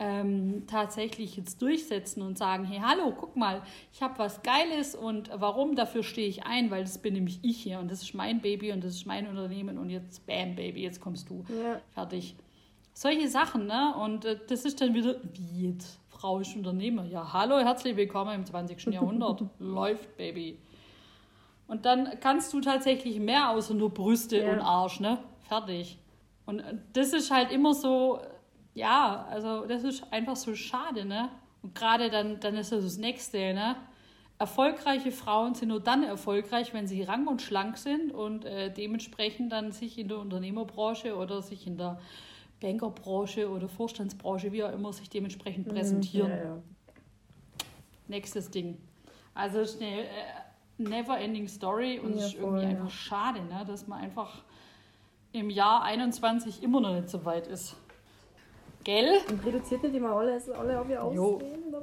ähm, tatsächlich jetzt durchsetzen und sagen, hey, hallo, guck mal, ich habe was Geiles und warum, dafür stehe ich ein, weil das bin nämlich ich hier und das ist mein Baby und das ist mein Unternehmen und jetzt, bam, Baby, jetzt kommst du. Ja. Fertig. Solche Sachen, ne? Und äh, das ist dann wieder, wie jetzt, Frau ist Unternehmer. Ja, hallo, herzlich willkommen im 20. Jahrhundert. [laughs] Läuft, Baby. Und dann kannst du tatsächlich mehr außer nur Brüste Ja. und Arsch, ne? Fertig. Und äh, das ist halt immer so, ja, also das ist einfach so schade, ne? Und gerade dann, dann ist das das Nächste, ne? Erfolgreiche Frauen sind nur dann erfolgreich, wenn sie rank und schlank sind und äh, dementsprechend dann sich in der Unternehmerbranche oder sich in der Bankerbranche oder Vorstandsbranche, wie auch immer, sich dementsprechend präsentieren. Ja, ja. Nächstes Ding. Also es ist eine äh, never-ending Story und Ja, es ist irgendwie voll, ja. einfach schade, ne? dass man einfach im Jahr 21 immer noch nicht so weit ist. Gell? Und reduziert nicht immer alles, alle auf ihr. Aussehen.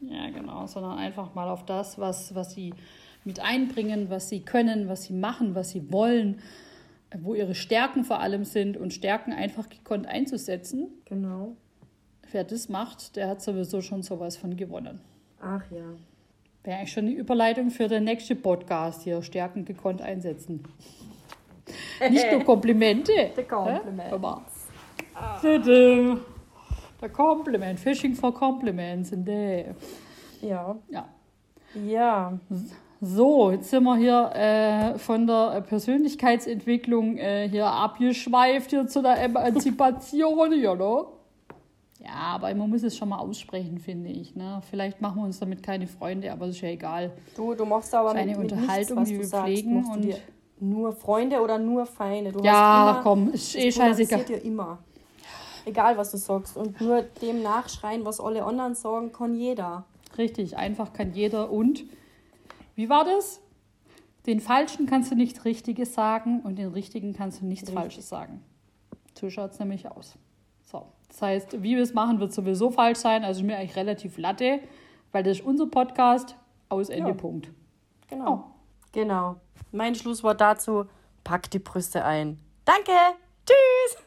Ja, genau, sondern einfach mal auf das, was, was sie mit einbringen, was sie können, was sie machen, was sie wollen, wo ihre Stärken vor allem sind und Stärken einfach gekonnt einzusetzen. Genau. Wer das macht, der hat sowieso schon sowas von gewonnen. Ach ja. Wäre eigentlich schon die Überleitung für den nächsten Podcast hier. Stärken gekonnt einsetzen. [laughs] Nicht nur Komplimente. Der Kompliment. Der Compliment. Fishing for Compliments in der. Ja. Ja. Ja. So, jetzt sind wir hier äh, von der Persönlichkeitsentwicklung äh, hier abgeschweift hier zu der Emanzipation hier, ne? Ja, aber man muss es schon mal aussprechen, finde ich. Ne? Vielleicht machen wir uns damit keine Freunde, aber das ist ja egal. Du, du machst aber Das mit, eine mit Unterhaltung, nichts, die wir sagst, pflegen und- nur Freunde oder nur Feinde. Du Ja, immer, komm, ist eh das scheißegal. polarisiert dir immer. Egal, was du sagst. Und nur dem nachschreien, was alle anderen sagen, kann jeder. Richtig, einfach kann jeder. Und wie war das? Den Falschen kannst du nichts Richtiges sagen und den Richtigen kannst du nichts Richtig. Falsches sagen. So schaut es nämlich aus. So, das heißt, wie wir es machen, wird sowieso falsch sein. Also mir eigentlich relativ latte, weil das ist unser Podcast. Aus Ende Ja. Punkt. Genau. Oh. Genau. Mein Schlusswort dazu: pack die Brüste ein. Danke. Tschüss.